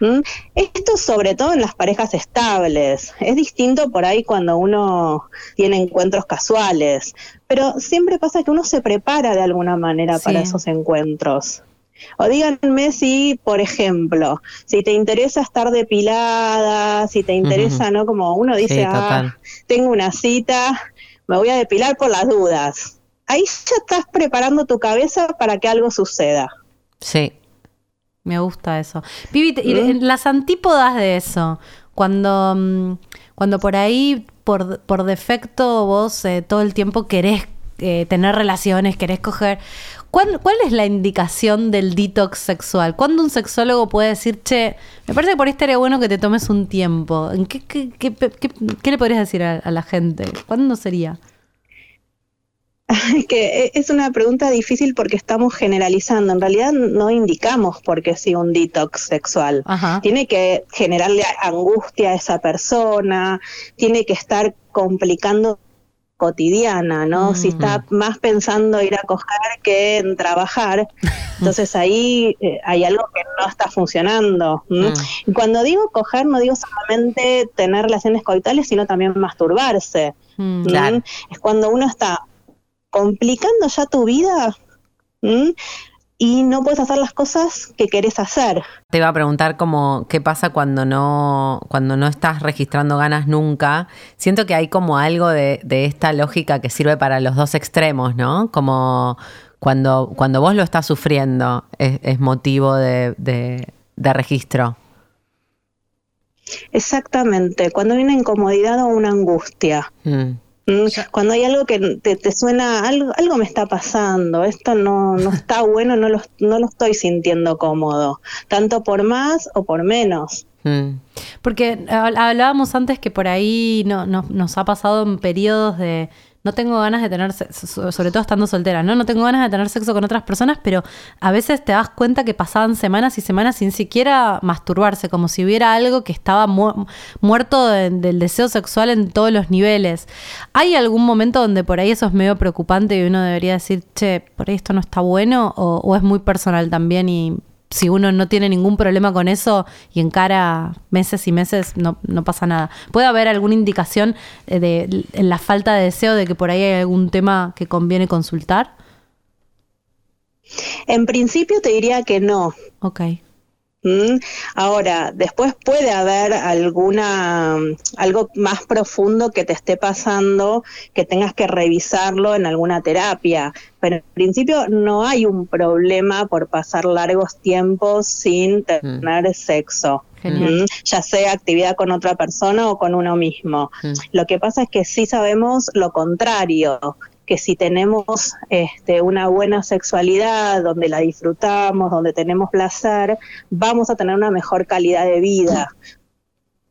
¿Mm? Esto sobre todo en las parejas estables. Es distinto por ahí cuando uno tiene encuentros casuales, pero siempre pasa que uno se prepara de alguna manera Sí. para esos encuentros. O díganme si, por ejemplo, si te interesa estar depilada, si te interesa, ¿no? Como uno dice, Sí, ah, tengo una cita, me voy a depilar por las dudas. Ahí ya estás preparando tu cabeza para que algo suceda. Sí. Me gusta eso. Vivi, ¿Mm? en las antípodas de eso, cuando, mm, cuando por ahí, por, por defecto, vos eh, todo el tiempo querés eh, tener relaciones, querés coger, ¿cuál, cuál es la indicación del detox sexual? ¿Cuándo un sexólogo puede decir, che, me parece que por ahí estaría bueno que te tomes un tiempo? ¿En qué, qué, qué- qué- qué le podrías decir a, a la gente? ¿Cuándo sería? que es una pregunta difícil porque estamos generalizando. En realidad no indicamos por qué sí un detox sexual. Ajá. Tiene que generarle angustia a esa persona, tiene que estar complicando cotidiana, ¿no? Si está más pensando ir a coger que en trabajar, entonces ahí eh, hay algo que no está funcionando. ¿m? Mm. Y cuando digo coger, no digo solamente tener relaciones coitales, sino también masturbarse. Mm. Es cuando uno está complicando ya tu vida. Y no puedes hacer las cosas que querés hacer. Te iba a preguntar como qué pasa cuando no, cuando no estás registrando ganas nunca. Siento que hay como algo de, de esta lógica que sirve para los dos extremos, ¿no? Como cuando, cuando vos lo estás sufriendo es, es motivo de, de- de registro. Exactamente, cuando hay una incomodidad o una angustia. Mm. ¿M? Cuando hay algo que te, te suena, algo, algo me está pasando, esto no, no está bueno, no lo, no lo estoy sintiendo cómodo, tanto por más o por menos. Mm. Porque hab- hablábamos antes que por ahí no, no- nos ha pasado en periodos de no tengo ganas de tener sexo, so- sobre todo estando soltera, ¿no? No tengo ganas de tener sexo con otras personas, pero a veces te das cuenta que pasaban semanas y semanas sin siquiera masturbarse, como si hubiera algo que estaba mu- muerto de- del deseo sexual en todos los niveles. ¿Hay algún momento donde por ahí eso es medio preocupante y uno debería decir, che, por ahí esto no está bueno? ¿O, o es muy personal también y si uno no tiene ningún problema con eso y encara meses y meses, no, no pasa nada. ¿Puede haber alguna indicación eh, de, en la falta de deseo de que por ahí hay algún tema que conviene consultar? En principio te diría que no. Ok. ¿M? Ahora, después puede haber alguna algo más profundo que te esté pasando, que tengas que revisarlo en alguna terapia. Pero en principio no hay un problema por pasar largos tiempos sin tener sexo. Genial. ¿m? Ya sea actividad con otra persona o con uno mismo. Mm. Lo que pasa es que sí sabemos lo contrario, que si tenemos este, una buena sexualidad, donde la disfrutamos, donde tenemos placer, vamos a tener una mejor calidad de vida.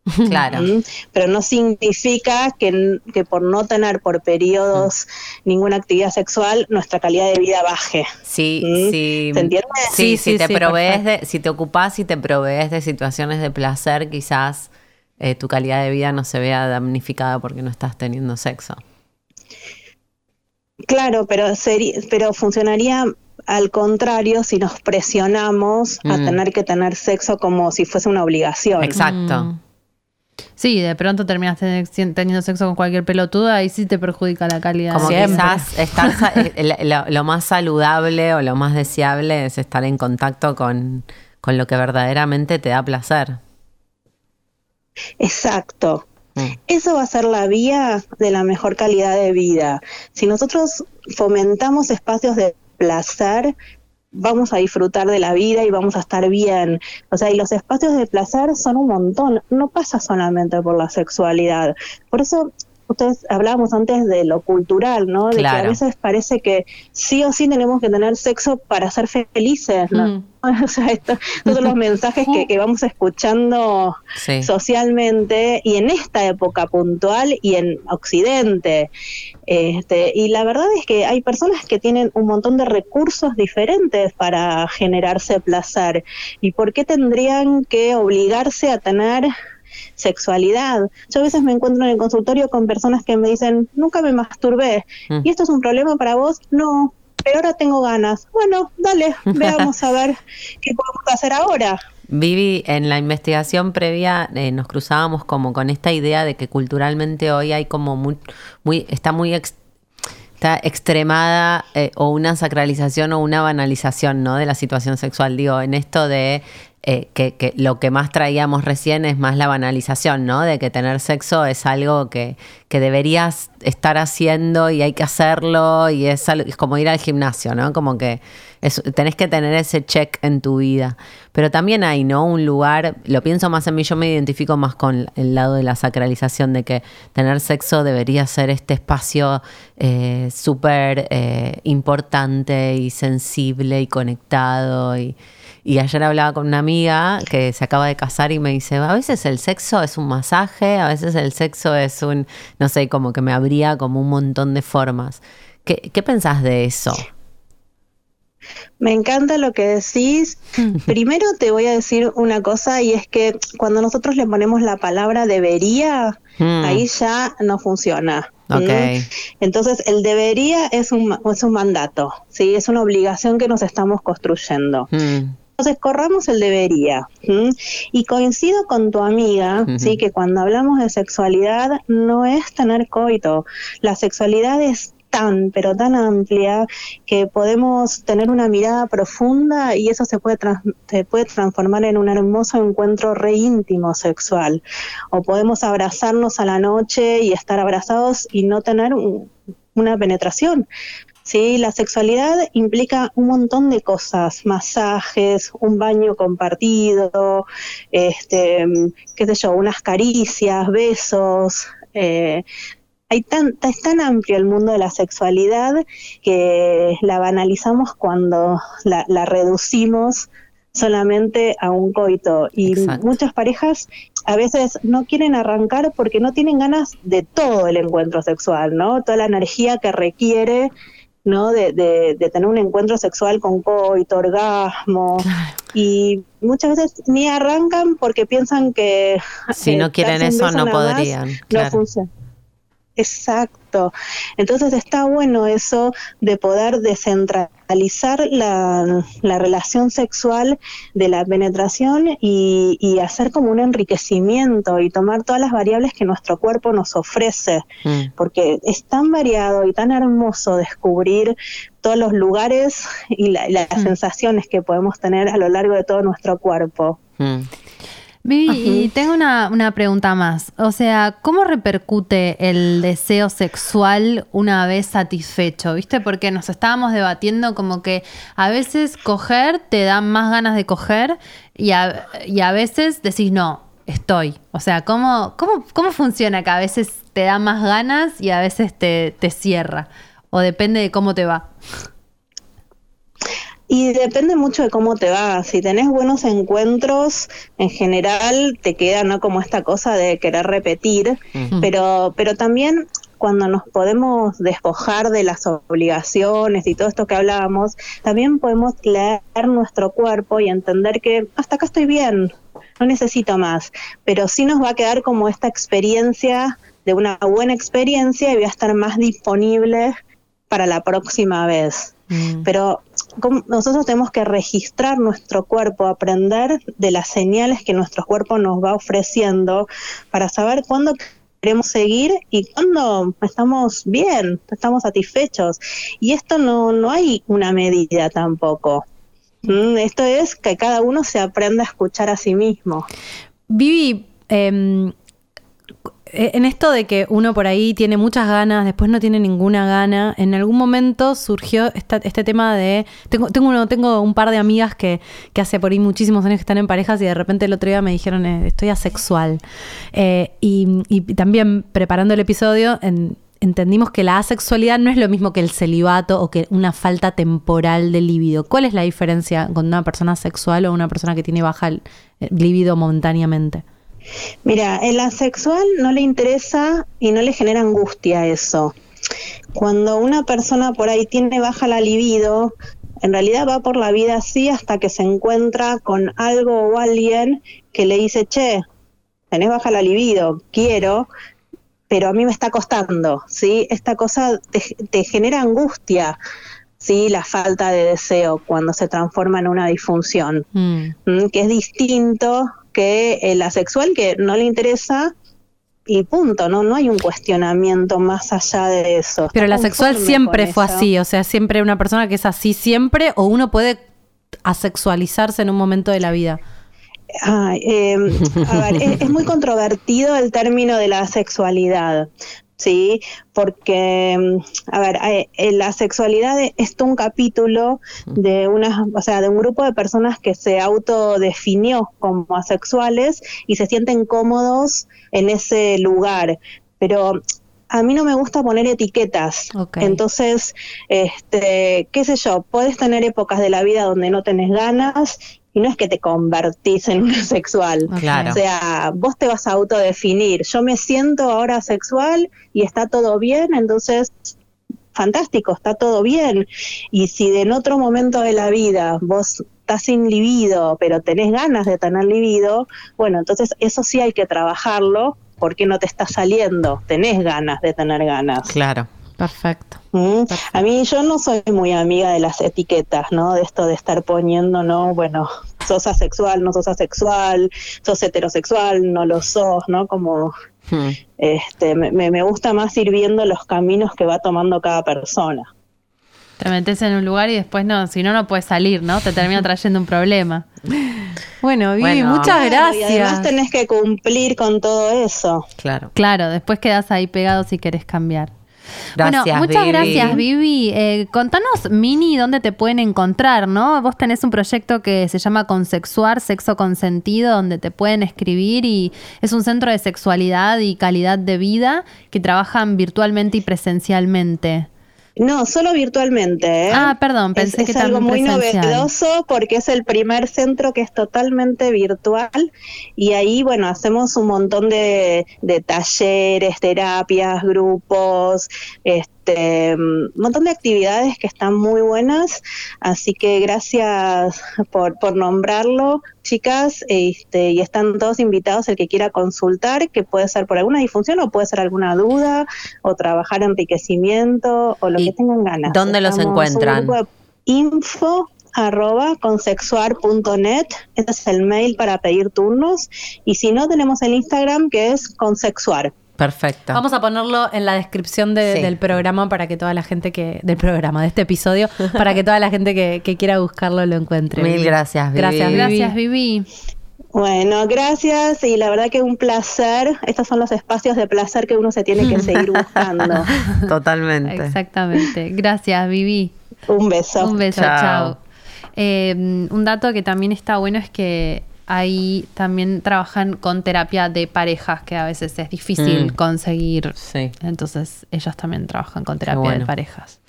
Claro. ¿m? Pero no significa que, que por no tener por periodos ninguna actividad sexual, nuestra calidad de vida baje. Sí, ¿Mm? sí. ¿Se entiende? Sí, Sí, si te sí, provees de, si te ocupás y te provees de situaciones de placer, quizás eh, tu calidad de vida no se vea damnificada porque no estás teniendo sexo. Claro, pero, seri- pero funcionaría al contrario si nos presionamos a Mm. tener que tener sexo como si fuese una obligación. Exacto. Mm. Sí, de pronto terminas ten- teniendo sexo con cualquier pelotuda y sí te perjudica la calidad. Como Siempre. quizás estar sa- eh, lo, lo más saludable o lo más deseable es estar en contacto con, con lo que verdaderamente te da placer. Exacto. Mm. Eso va a ser la vía de la mejor calidad de vida. Si nosotros fomentamos espacios de placer, vamos a disfrutar de la vida y vamos a estar bien. O sea, y los espacios de placer son un montón. No pasa solamente por la sexualidad. Por eso ustedes hablábamos antes de lo cultural, ¿no? De que a veces parece que sí o sí tenemos que tener sexo para ser felices, ¿no? Mm. O sea, esto- todos los mensajes que, que vamos escuchando Sí. socialmente y en esta época puntual y en Occidente. Este, y la verdad es que hay personas que tienen un montón de recursos diferentes para generarse placer. ¿Y por qué tendrían que obligarse a tener sexualidad? Yo a veces me encuentro en el consultorio con personas que me dicen, nunca me masturbé. Mm. ¿Y esto es un problema para vos? No. Pero ahora tengo ganas. Bueno, dale, veamos a ver qué podemos hacer ahora. Vivi, en la investigación previa eh, nos cruzábamos como con esta idea de que culturalmente hoy hay como muy, muy está muy ex- está extremada eh, o una sacralización o una banalización ¿no? de la situación sexual. Digo, en esto de eh, que, lo que más traíamos recién es más la banalización, ¿no? De que tener sexo es algo que, que deberías estar haciendo y hay que hacerlo y es, algo- es como ir al gimnasio, ¿no? Como que tenés que tener ese check en tu vida. Pero también hay, ¿no? Un lugar, lo pienso más en mí, yo me identifico más con el lado de la sacralización, de que tener sexo debería ser este espacio eh, súper eh, importante y sensible y conectado y... Y ayer hablaba con una amiga que se acaba de casar y me dice, a veces el sexo es un masaje, a veces el sexo es un, no sé, como que me abría como un montón de formas. ¿Qué, qué pensás de eso? Me encanta lo que decís. Primero te voy a decir una cosa y es que cuando nosotros le ponemos la palabra debería, Mm. ahí ya no funciona. Ok. ¿Mm? Entonces el debería es un, es un mandato, ¿sí? es una obligación que nos estamos construyendo. Mm, Entonces, corramos el debería. ¿m? Y coincido con tu amiga. ¿sí? que cuando hablamos de sexualidad no es tener coito. La sexualidad es tan, pero tan amplia que podemos tener una mirada profunda y eso se puede, trans- se puede transformar en un hermoso encuentro re íntimo sexual. O podemos abrazarnos a la noche y estar abrazados y no tener un- una penetración. Sí, la sexualidad implica un montón de cosas, masajes, un baño compartido, este, qué sé yo, unas caricias, besos. eh, hay tan, es tan amplio el mundo de la sexualidad que la banalizamos cuando la, la reducimos solamente a un coito. Y Exacto. muchas parejas a veces no quieren arrancar porque no tienen ganas de todo el encuentro sexual, ¿no? Toda la energía que requiere, ¿no? De, de- de tener un encuentro sexual con coito, orgasmo. Y muchas veces ni arrancan porque piensan que Si eh, no quieren darse un eso, no más podrían, No claro. funciona. Exacto. Entonces está bueno eso de poder descentralizar la, la relación sexual de la penetración y, y hacer como un enriquecimiento y tomar todas las variables que nuestro cuerpo nos ofrece, mm. porque es tan variado y tan hermoso descubrir todos los lugares y la- las sensaciones que podemos tener a lo largo de todo nuestro cuerpo. Mm. Vivi, y tengo una, una pregunta más. O sea, ¿cómo repercute el deseo sexual una vez satisfecho? ¿Viste? Porque nos estábamos debatiendo como que a veces coger te da más ganas de coger y a, y a veces decís no, estoy. O sea, ¿cómo, cómo, ¿cómo funciona que a veces te da más ganas y a veces te, te cierra? O depende de cómo te va. Y depende mucho de cómo te va. Si tenés buenos encuentros, en general te queda no como esta cosa de querer repetir, pero, pero también cuando nos podemos despojar de las obligaciones y todo esto que hablábamos, también podemos leer nuestro cuerpo y entender que hasta acá estoy bien, no necesito más, pero sí nos va a quedar como esta experiencia de una buena experiencia y voy a estar más disponible para la próxima vez. Pero nosotros tenemos que registrar nuestro cuerpo, aprender de las señales que nuestro cuerpo nos va ofreciendo para saber cuándo queremos seguir y cuándo estamos bien, estamos satisfechos. Y esto no, no hay una medida tampoco. Mm, Esto es que cada uno se aprenda a escuchar a sí mismo. Vivi, eh, en esto de que uno por ahí tiene muchas ganas, después no tiene ninguna gana, en algún momento surgió esta- este tema de... Tengo, tengo, uno, tengo un par de amigas que, que hace por ahí muchísimos años que están en parejas y de repente el otro día me dijeron, eh, estoy asexual. Eh, y, también preparando el episodio... en- Entendimos que la asexualidad no es lo mismo que el celibato o que una falta temporal de libido. ¿Cuál es la diferencia con una persona sexual o una persona que tiene baja libido momentáneamente? Mira, el asexual no le interesa y no le genera angustia eso. Cuando una persona por ahí tiene baja la libido, en realidad va por la vida así hasta que se encuentra con algo o alguien que le dice, che, tenés baja la libido, quiero, pero a mí me está costando, ¿sí? Esta cosa te, te genera angustia, ¿sí? La falta de deseo cuando se transforma en una disfunción. Mm. que es distinto que el asexual que no le interesa y punto, no no hay un cuestionamiento más allá de eso. Pero Está la sexual conforme siempre fue eso. así, o sea, siempre una persona que es así siempre o uno puede asexualizarse en un momento de la vida. Ay, eh, a ver, es, es muy controvertido el término de la sexualidad. ¿Sí? Porque, mm, a ver, eh, eh, la sexualidad es un capítulo de una, o sea, de un grupo de personas que se autodefinió como asexuales y se sienten cómodos en ese lugar. Pero a mí no me gusta poner etiquetas. Ok. Entonces, este, qué sé yo, puedes tener épocas de la vida donde no tenés ganas y no es que te convertís en una sexual. Claro. O sea, vos te vas a autodefinir. Yo me siento ahora sexual y está todo bien, entonces fantástico, está todo bien. Y si de en otro momento de la vida vos estás sin libido, pero tenés ganas de tener libido, bueno, entonces eso sí hay que trabajarlo porque no te está saliendo, tenés ganas de tener ganas. Claro. Perfecto. Mm, A mí yo no soy muy amiga de las etiquetas, ¿no? De esto de estar poniendo, ¿no? Bueno, sos asexual, no sos asexual, sos heterosexual, no lo sos, ¿no? Como Hmm. este, me, me gusta más ir viendo los caminos que va tomando cada persona. Te metes en un lugar y después no, si no, no puedes salir, ¿no? Te termina trayendo un problema. Bueno, Vivi, Bueno. muchas Claro, Y además gracias. tenés que cumplir con todo eso. Claro. Claro, después quedas ahí pegado si querés cambiar. Gracias, bueno, muchas Vivi. gracias, Vivi. Eh, contanos, Mini, dónde te pueden encontrar, ¿no? Vos tenés un proyecto que se llama Consexuar, Sexo Consentido, donde te pueden escribir y es un centro de sexualidad y calidad de vida que trabajan virtualmente y presencialmente. No, solo virtualmente. ¿eh? Ah, perdón, pensé es, que es algo muy presencial. novedoso porque es el primer centro que es totalmente virtual y ahí, bueno, hacemos un montón de, de talleres, terapias, grupos, este, un montón de actividades que están muy buenas. Así que gracias por, por nombrarlo, chicas, este, y están todos invitados el que quiera consultar, que puede ser por alguna disfunción o puede ser alguna duda o trabajar enriquecimiento o lo ¿Y que tengan ganas. dónde los Estamos encuentran? de info arroba consexuar.net, este es el mail para pedir turnos y si no tenemos el Instagram que es consexuar. Perfecto. Vamos a ponerlo en la descripción de- Sí. del programa para que toda la gente que. del programa, de este episodio, para que toda la gente que, que quiera buscarlo lo encuentre. Mil gracias, Vivi. Gracias, Vivi. Gracias, Vivi. Bueno, gracias y la verdad que un placer. Estos son los espacios de placer que uno se tiene que seguir buscando. Totalmente. Exactamente. Gracias, Vivi. Un beso. Un beso, Chao. chao. Eh, un dato que también está bueno es que ahí también trabajan con terapia de parejas, que a veces es difícil Mm. conseguir. Sí. Entonces, ellos también trabajan con terapia bueno. de parejas.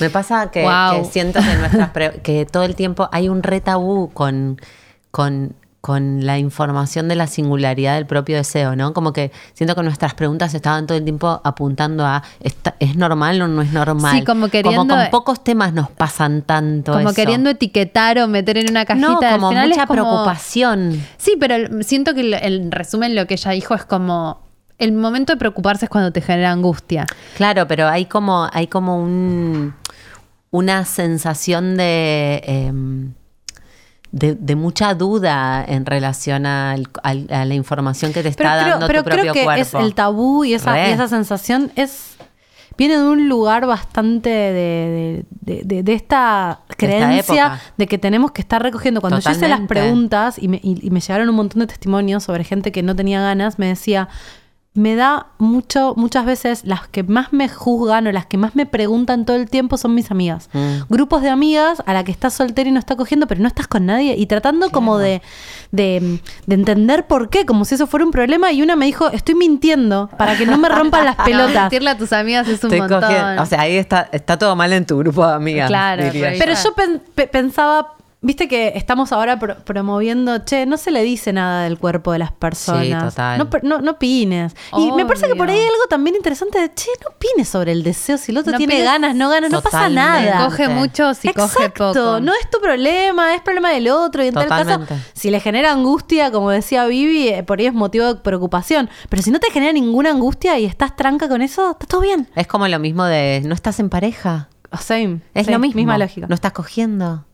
Me pasa que, Wow. que siento que, nuestras pre- que todo el tiempo hay un retabú con, con, con la información de la singularidad del propio deseo, ¿no? Como que siento que nuestras preguntas estaban todo el tiempo apuntando a ¿está- ¿es normal o no es normal? Sí, como queriendo- Como con pocos temas nos pasan tanto Como eso. queriendo etiquetar o meter en una cajita. No, como final es mucha como- preocupación. Sí, pero siento que el, el resumen lo que ella dijo es como el momento de preocuparse es cuando te genera angustia. Claro, pero hay como, hay como un, una sensación de, em, de, de mucha duda en relación al- al- a la información que te está Pero dando pero tu propio creo que cuerpo. es el tabú y esa, y esa sensación es viene de un lugar bastante de, de- de- esta creencia de que tenemos que estar recogiendo. Cuando yo hice las preguntas y me, y- y me llegaron un montón de testimonios sobre gente que no tenía ganas, me decía, me da mucho, muchas veces las que más me juzgan o las que más me preguntan todo el tiempo son mis amigas. Mm. Grupos de amigas a la que estás soltera y no está cogiendo, pero no estás con nadie y tratando como de, de, de entender por qué, como si eso fuera un problema. Y una me dijo, estoy mintiendo para que no me rompan las No, pelotas. mentirle a tus amigas es un Estoy montón. cogiendo- o sea, ahí está, está todo mal en tu grupo de amigas. Claro. Pero yo pen- pe- pensaba, viste que estamos ahora pro- promoviendo, che, no se le dice nada del cuerpo de las personas. Sí, total. No, no, no opines. Y me parece que por ahí hay algo también interesante de, che, no opines sobre el deseo. Si el otro No tiene ganas, no ganas, no pasa nada. Coge mucho si coge Exacto, poco. no es tu problema, es problema del otro. Y en tal caso, si le genera angustia, como decía Vivi, eh, por ahí es motivo de preocupación. Pero si no te genera ninguna angustia y estás tranca con eso, está todo bien. Es como lo mismo de no estás en pareja. Same. Es Same, lo mismo. Misma lógica. No estás cogiendo.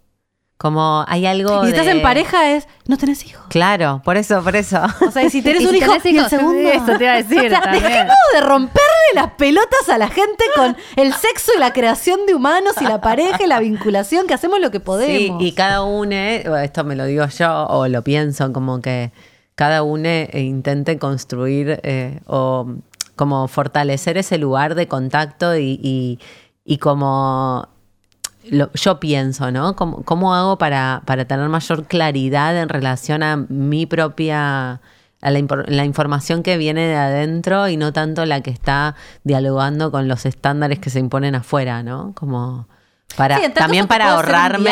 Como hay algo. Y si estás de- en pareja es, no tenés hijos. Claro, por eso, por eso. O sea, y si tenés Y un si hijo, tenés y el hijos, segundo. eso te iba a decir O sea, también. dejemos de romperle las pelotas a la gente con el sexo y la creación de humanos y la pareja y la vinculación, que hacemos lo que Sí, podemos. y cada uno, esto me lo digo yo o lo pienso, como que cada uno eh, intente construir eh, o como fortalecer ese lugar de contacto y, y- y como lo- yo pienso, ¿no? ¿Cómo, cómo hago para, para tener mayor claridad en relación a mi propia, a la, la información que viene de adentro y no tanto la que está dialogando con los estándares que se imponen afuera, ¿no? Como para, Sí, también para ahorrarme,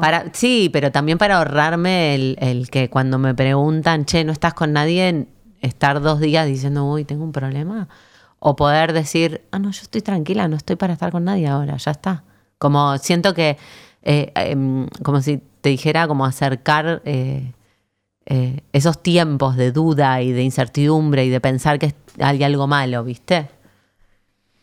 para, sí, pero también para ahorrarme el, el que cuando me preguntan, che, ¿no estás con nadie? Estar dos días diciendo, uy, tengo un problema. O poder decir, ah, no, yo estoy tranquila, no estoy para estar con nadie ahora, ya está. Como siento que, eh, em, como si te dijera, como acercar eh, eh, esos tiempos de duda y de incertidumbre y de pensar que hay algo malo, ¿viste?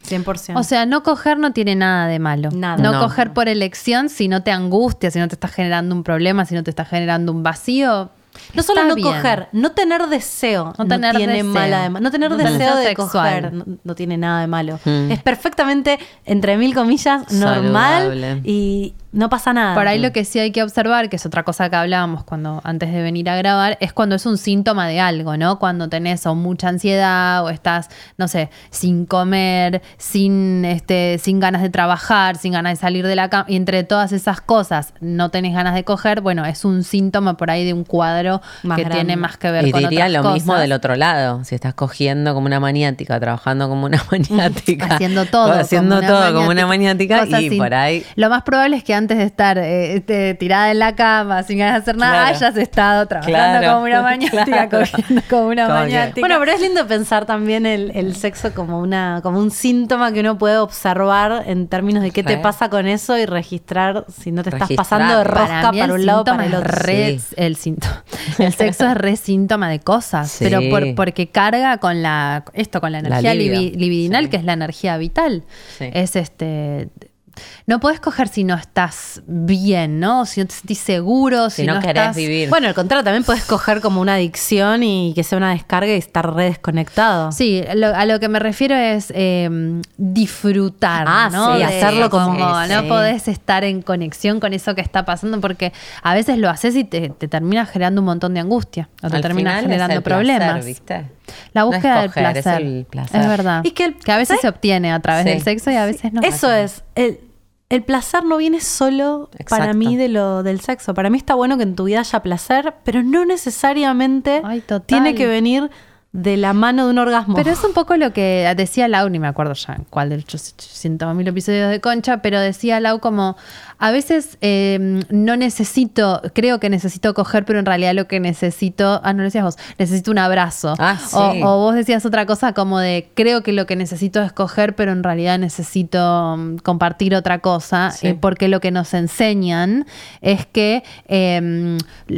100%. O sea, no coger no tiene nada de malo. Nada. No, No. coger por elección si no te angustia, si no te está generando un problema, si no te está generando un vacío. No solo está no bien. coger, no tener deseo. No No, tener tiene deseo. mala de No tener No deseo de sexual. coger. No, no tiene nada de malo. Mm. Es perfectamente, entre mil comillas, normal Saludable. y no pasa nada. Por ahí lo que sí hay que observar, que es otra cosa que hablábamos cuando antes de venir a grabar, es cuando es un síntoma de algo, ¿no? Cuando tenés o mucha ansiedad o estás, no sé, sin comer, sin este, sin ganas de trabajar, sin ganas de salir de la cama, y entre todas esas cosas no tenés ganas de coger, bueno, es un síntoma por ahí de un cuadro Más que grande. tiene más que ver Y con diría otras lo mismo del otro lado. Si estás cogiendo como una maniática, trabajando como una maniática. haciendo todo. Haciendo como todo como una maniática y sin- por ahí. Lo más probable es que antes de estar eh, este, tirada en la cama, sin ganas de hacer nada, Claro. hayas estado trabajando Claro. como una maniática, Claro. cogiendo como una Como que-. Bueno, pero es lindo pensar también el, el sexo como una como un síntoma que uno puede observar en términos de qué te pasa con eso y registrar si no te estás pasando de rosca para, el un lado para el otro. re- Sí. el síntoma. El sexo es re síntoma de cosas, Sí. pero por- porque carga con la esto con la La energía libi- libidinal, Sí. que es la energía vital. Sí. Es este no puedes coger si no estás bien, ¿no? Si no te sentís seguro, si, Si no querés estás vivir. Bueno, al contrario, también puedes coger como una adicción y que sea una descarga y estar re desconectado. Sí, lo- a lo que me refiero es eh, disfrutar, Ah, ¿no? sí, De- hacerlo como- no sí. podés estar en conexión con eso que está pasando porque a veces lo haces y te, te termina generando un montón de angustia o te Al termina final es generando placer, problemas. ¿viste? La No es búsqueda del es placer. el placer. Es verdad. Y que el- a veces ¿sabes? se obtiene a través Sí. del sexo y a veces no. Eso es. El, el placer no viene solo para mí de lo del sexo. Para mí está bueno que en tu vida haya placer, pero no necesariamente Ay, tiene que venir de la mano de un orgasmo. Pero es un poco lo que decía Lau, ni me acuerdo ya cuál de los 800 mil episodios de Concha, pero decía Lau como, a veces eh, no necesito, creo que necesito coger, pero en realidad lo que necesito, ah, no lo decías vos, necesito un abrazo. Ah, sí. o, o vos decías otra cosa como de, creo que lo que necesito es coger, pero en realidad necesito mm, compartir otra cosa, Sí. eh, porque lo que nos enseñan es que eh,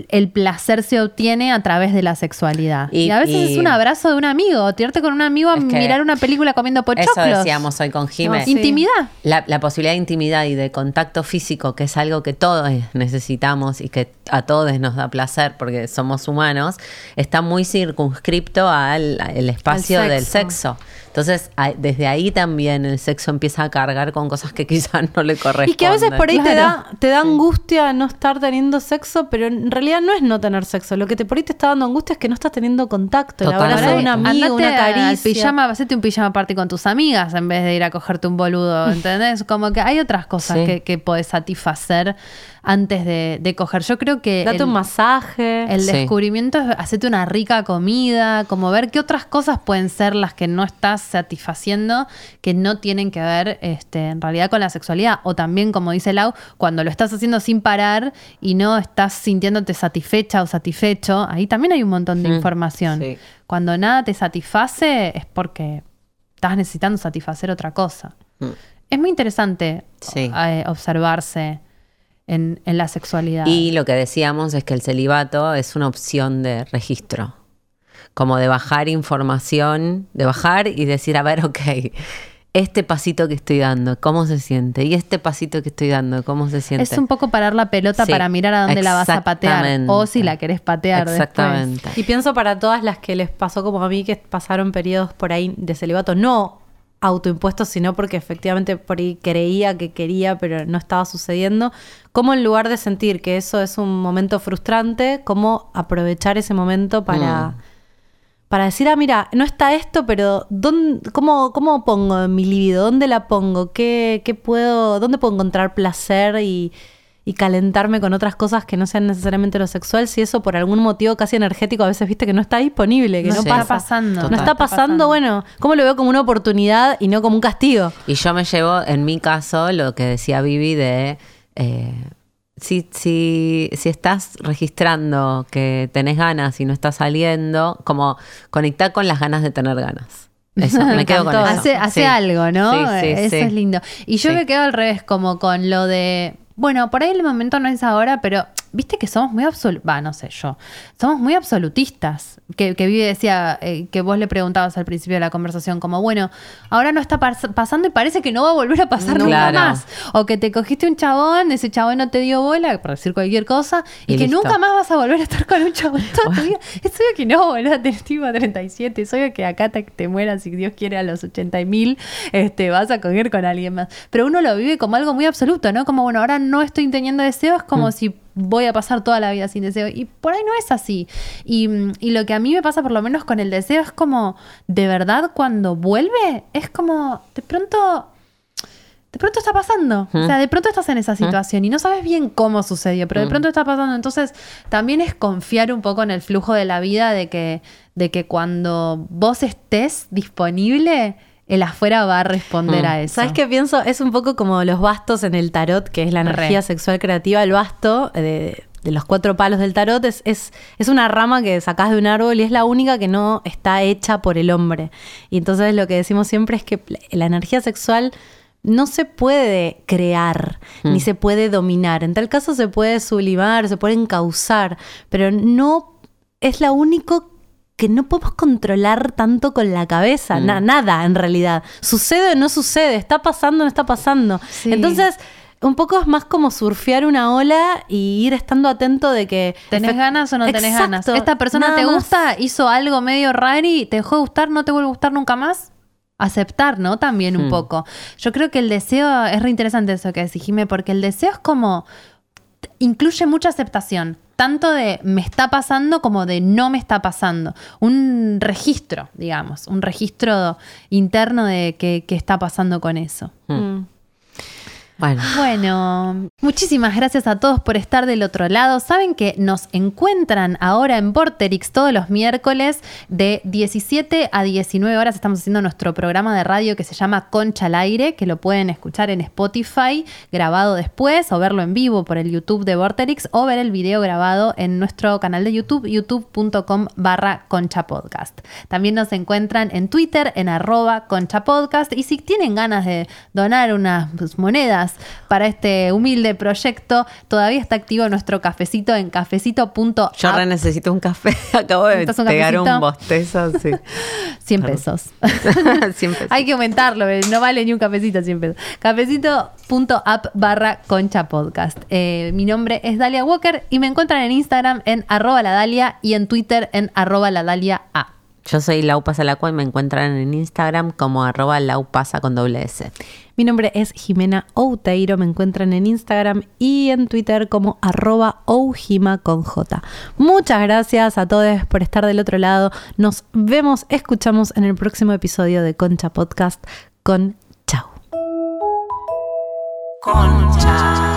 el placer se obtiene a través de la sexualidad. Y, Y- a veces y- es un abrazo de un amigo, tirarte con un amigo a Es que mirar una película comiendo pochoclos. Eso decíamos hoy con Jimé. No, Intimidad. La, la posibilidad de intimidad y de contacto físico, que es algo que todos necesitamos y que a todos nos da placer porque somos humanos, está muy circunscripto al, al espacio del sexo. Entonces, desde ahí también el sexo empieza a cargar con cosas que quizás no le corresponden. Y que a veces por ahí te da, te da angustia no estar teniendo sexo, pero en realidad no es no tener sexo. Lo que te por ahí te está dando angustia es que no estás teniendo contacto. El abrazo de un amigo, una al caricia. pijama, hacete un pijama party con tus amigas en vez de ir a cogerte un boludo, ¿entendés? Como que hay otras cosas Sí. que, que podés satisfacer antes de, de coger. Yo creo que Date el, un masaje. el Sí. descubrimiento es hacerte una rica comida, como ver qué otras cosas pueden ser las que no estás satisfaciendo, que no tienen que ver este, en realidad con la sexualidad. O también, como dice Lau, cuando lo estás haciendo sin parar y no estás sintiéndote satisfecha o satisfecho, ahí también hay un montón de Mm, información. sí. Cuando nada te satisface es porque estás necesitando satisfacer otra cosa. Mm. Es muy interesante Sí. eh, observarse en, en la sexualidad. Y lo que decíamos es que el celibato es una opción de registro, como de bajar información, de bajar y decir, a ver, ok, este pasito que estoy dando, ¿cómo se siente? Y este pasito que estoy dando, ¿cómo se siente? Es un poco parar la pelota Sí, para mirar a dónde la vas a patear. O si la querés patear Exactamente. después. Y pienso para todas las que les pasó como a mí, que pasaron periodos por ahí de celibato, no autoimpuestos, sino porque efectivamente por ahí creía que quería, pero no estaba sucediendo. Cómo en lugar de sentir que eso es un momento frustrante, cómo aprovechar ese momento para, Mm. para decir, ah, mira, no está esto, pero ¿dónde, cómo, ¿cómo pongo mi libido? ¿Dónde la pongo? ¿Qué, qué puedo, ¿Dónde puedo encontrar placer y, y calentarme con otras cosas que no sean necesariamente lo sexual? Si eso por algún motivo casi energético a veces viste que no está disponible, que No no, está pasa. pasando. No está pasando, bueno, ¿cómo lo veo como una oportunidad y no como un castigo? Y yo me llevo, en mi caso, lo que decía Vivi de... eh, si, si, si estás registrando que tenés ganas y no estás saliendo, como conectar con las ganas de tener ganas. Eso, me, quedo con eso. Hace, hace Sí. algo, ¿no? Sí, sí, eso sí. es lindo. Y yo Sí. me quedo al revés, como con lo de. Bueno, por ahí el momento no es ahora, pero viste que somos muy absolutistas. No sé yo. Somos muy absolutistas. Que, que Vivi decía, eh, que vos le preguntabas al principio de la conversación, como, bueno, ahora no está pas- pasando y parece que no va a volver a pasar No. nunca Claro. más. O que te cogiste un chabón, ese chabón no te dio bola, por decir cualquier cosa, y, Y que listo. nunca más vas a volver a estar con un chabón toda tu vida. Es obvio que no, boludo, tenés tipo 37. Es obvio que acá te, te mueras, si Dios quiere, a los 80 mil, este, vas a coger con alguien más. Pero uno lo vive como algo muy absoluto, ¿no? Como, bueno, ahora no estoy teniendo deseos, como si voy a pasar toda la vida sin deseo. Y por ahí no es así. Y, mm, y lo que a mí me pasa, por lo menos con el deseo, es como, de verdad, cuando vuelve, es como, de pronto de pronto está pasando. O sea, de pronto estás en esa situación y no sabes bien cómo sucedió, pero de pronto está pasando. Entonces, también es confiar un poco en el flujo de la vida de que, de que cuando vos estés disponible, el afuera va a responder a eso. ¿Sabes qué pienso? Es un poco como los bastos en el tarot, que es la Re. energía sexual creativa. El basto eh, de, de los cuatro palos del tarot es, es, es una rama que sacás de un árbol y es la única que no está hecha por el hombre. Y entonces lo que decimos siempre es que la energía sexual no se puede crear ni se puede dominar. En tal caso se puede sublimar, se puede encauzar, pero no es la único que no podemos controlar tanto con la cabeza, na- nada en realidad. Sucede o no sucede, está pasando o no está pasando. Sí. Entonces, un poco es más como surfear una ola y ir estando atento de que... ¿Tenés efect- ganas o no tenés Exacto, ganas? ¿Esta persona nada te más. gusta? ¿Hizo algo medio raro y te dejó de gustar? ¿No te vuelve a gustar nunca más? Aceptar, ¿no? También un Hmm. poco. Yo creo que el deseo, es re interesante eso que decís, Jime, porque el deseo es como, incluye mucha aceptación, tanto de me está pasando como de no me está pasando. Un registro, digamos, un registro interno de qué, está pasando con eso. Mm. Bueno, Bueno, muchísimas gracias a todos por estar del otro lado. Saben que nos encuentran ahora en Vorterix todos los miércoles de 17 a 19 horas. Estamos haciendo nuestro programa de radio que se llama Concha al Aire, que lo pueden escuchar en Spotify, grabado después, o verlo en vivo por el YouTube de Vorterix, o ver el video grabado en nuestro canal de YouTube, youtube.com barra Concha. También nos encuentran en Twitter, en arroba Concha Podcast. Y si tienen ganas de donar unas pues, para este humilde proyecto, todavía está activo nuestro cafecito en cafecito.app. yo re necesito un café. Acabo de ¿Necesitas un pegar un bostezo, sí. 100 pesos. Hay que aumentarlo, eh, no vale ni un cafecito 100 pesos. Cafecito.app barra concha podcast. Eh, mi nombre es Dalia Walker y me encuentran en Instagram en arroba la Dalia y en Twitter en arroba la Dalia A. Yo soy Lau Pasalacua y me encuentran en Instagram como arroba laupasa con doble S. Mi nombre es Jimena Outeiro, me encuentran en Instagram y en Twitter como arroba oujima con J. Muchas gracias a todos por estar del otro lado. Nos vemos, escuchamos en el próximo episodio de Concha Podcast con Chau. Concha.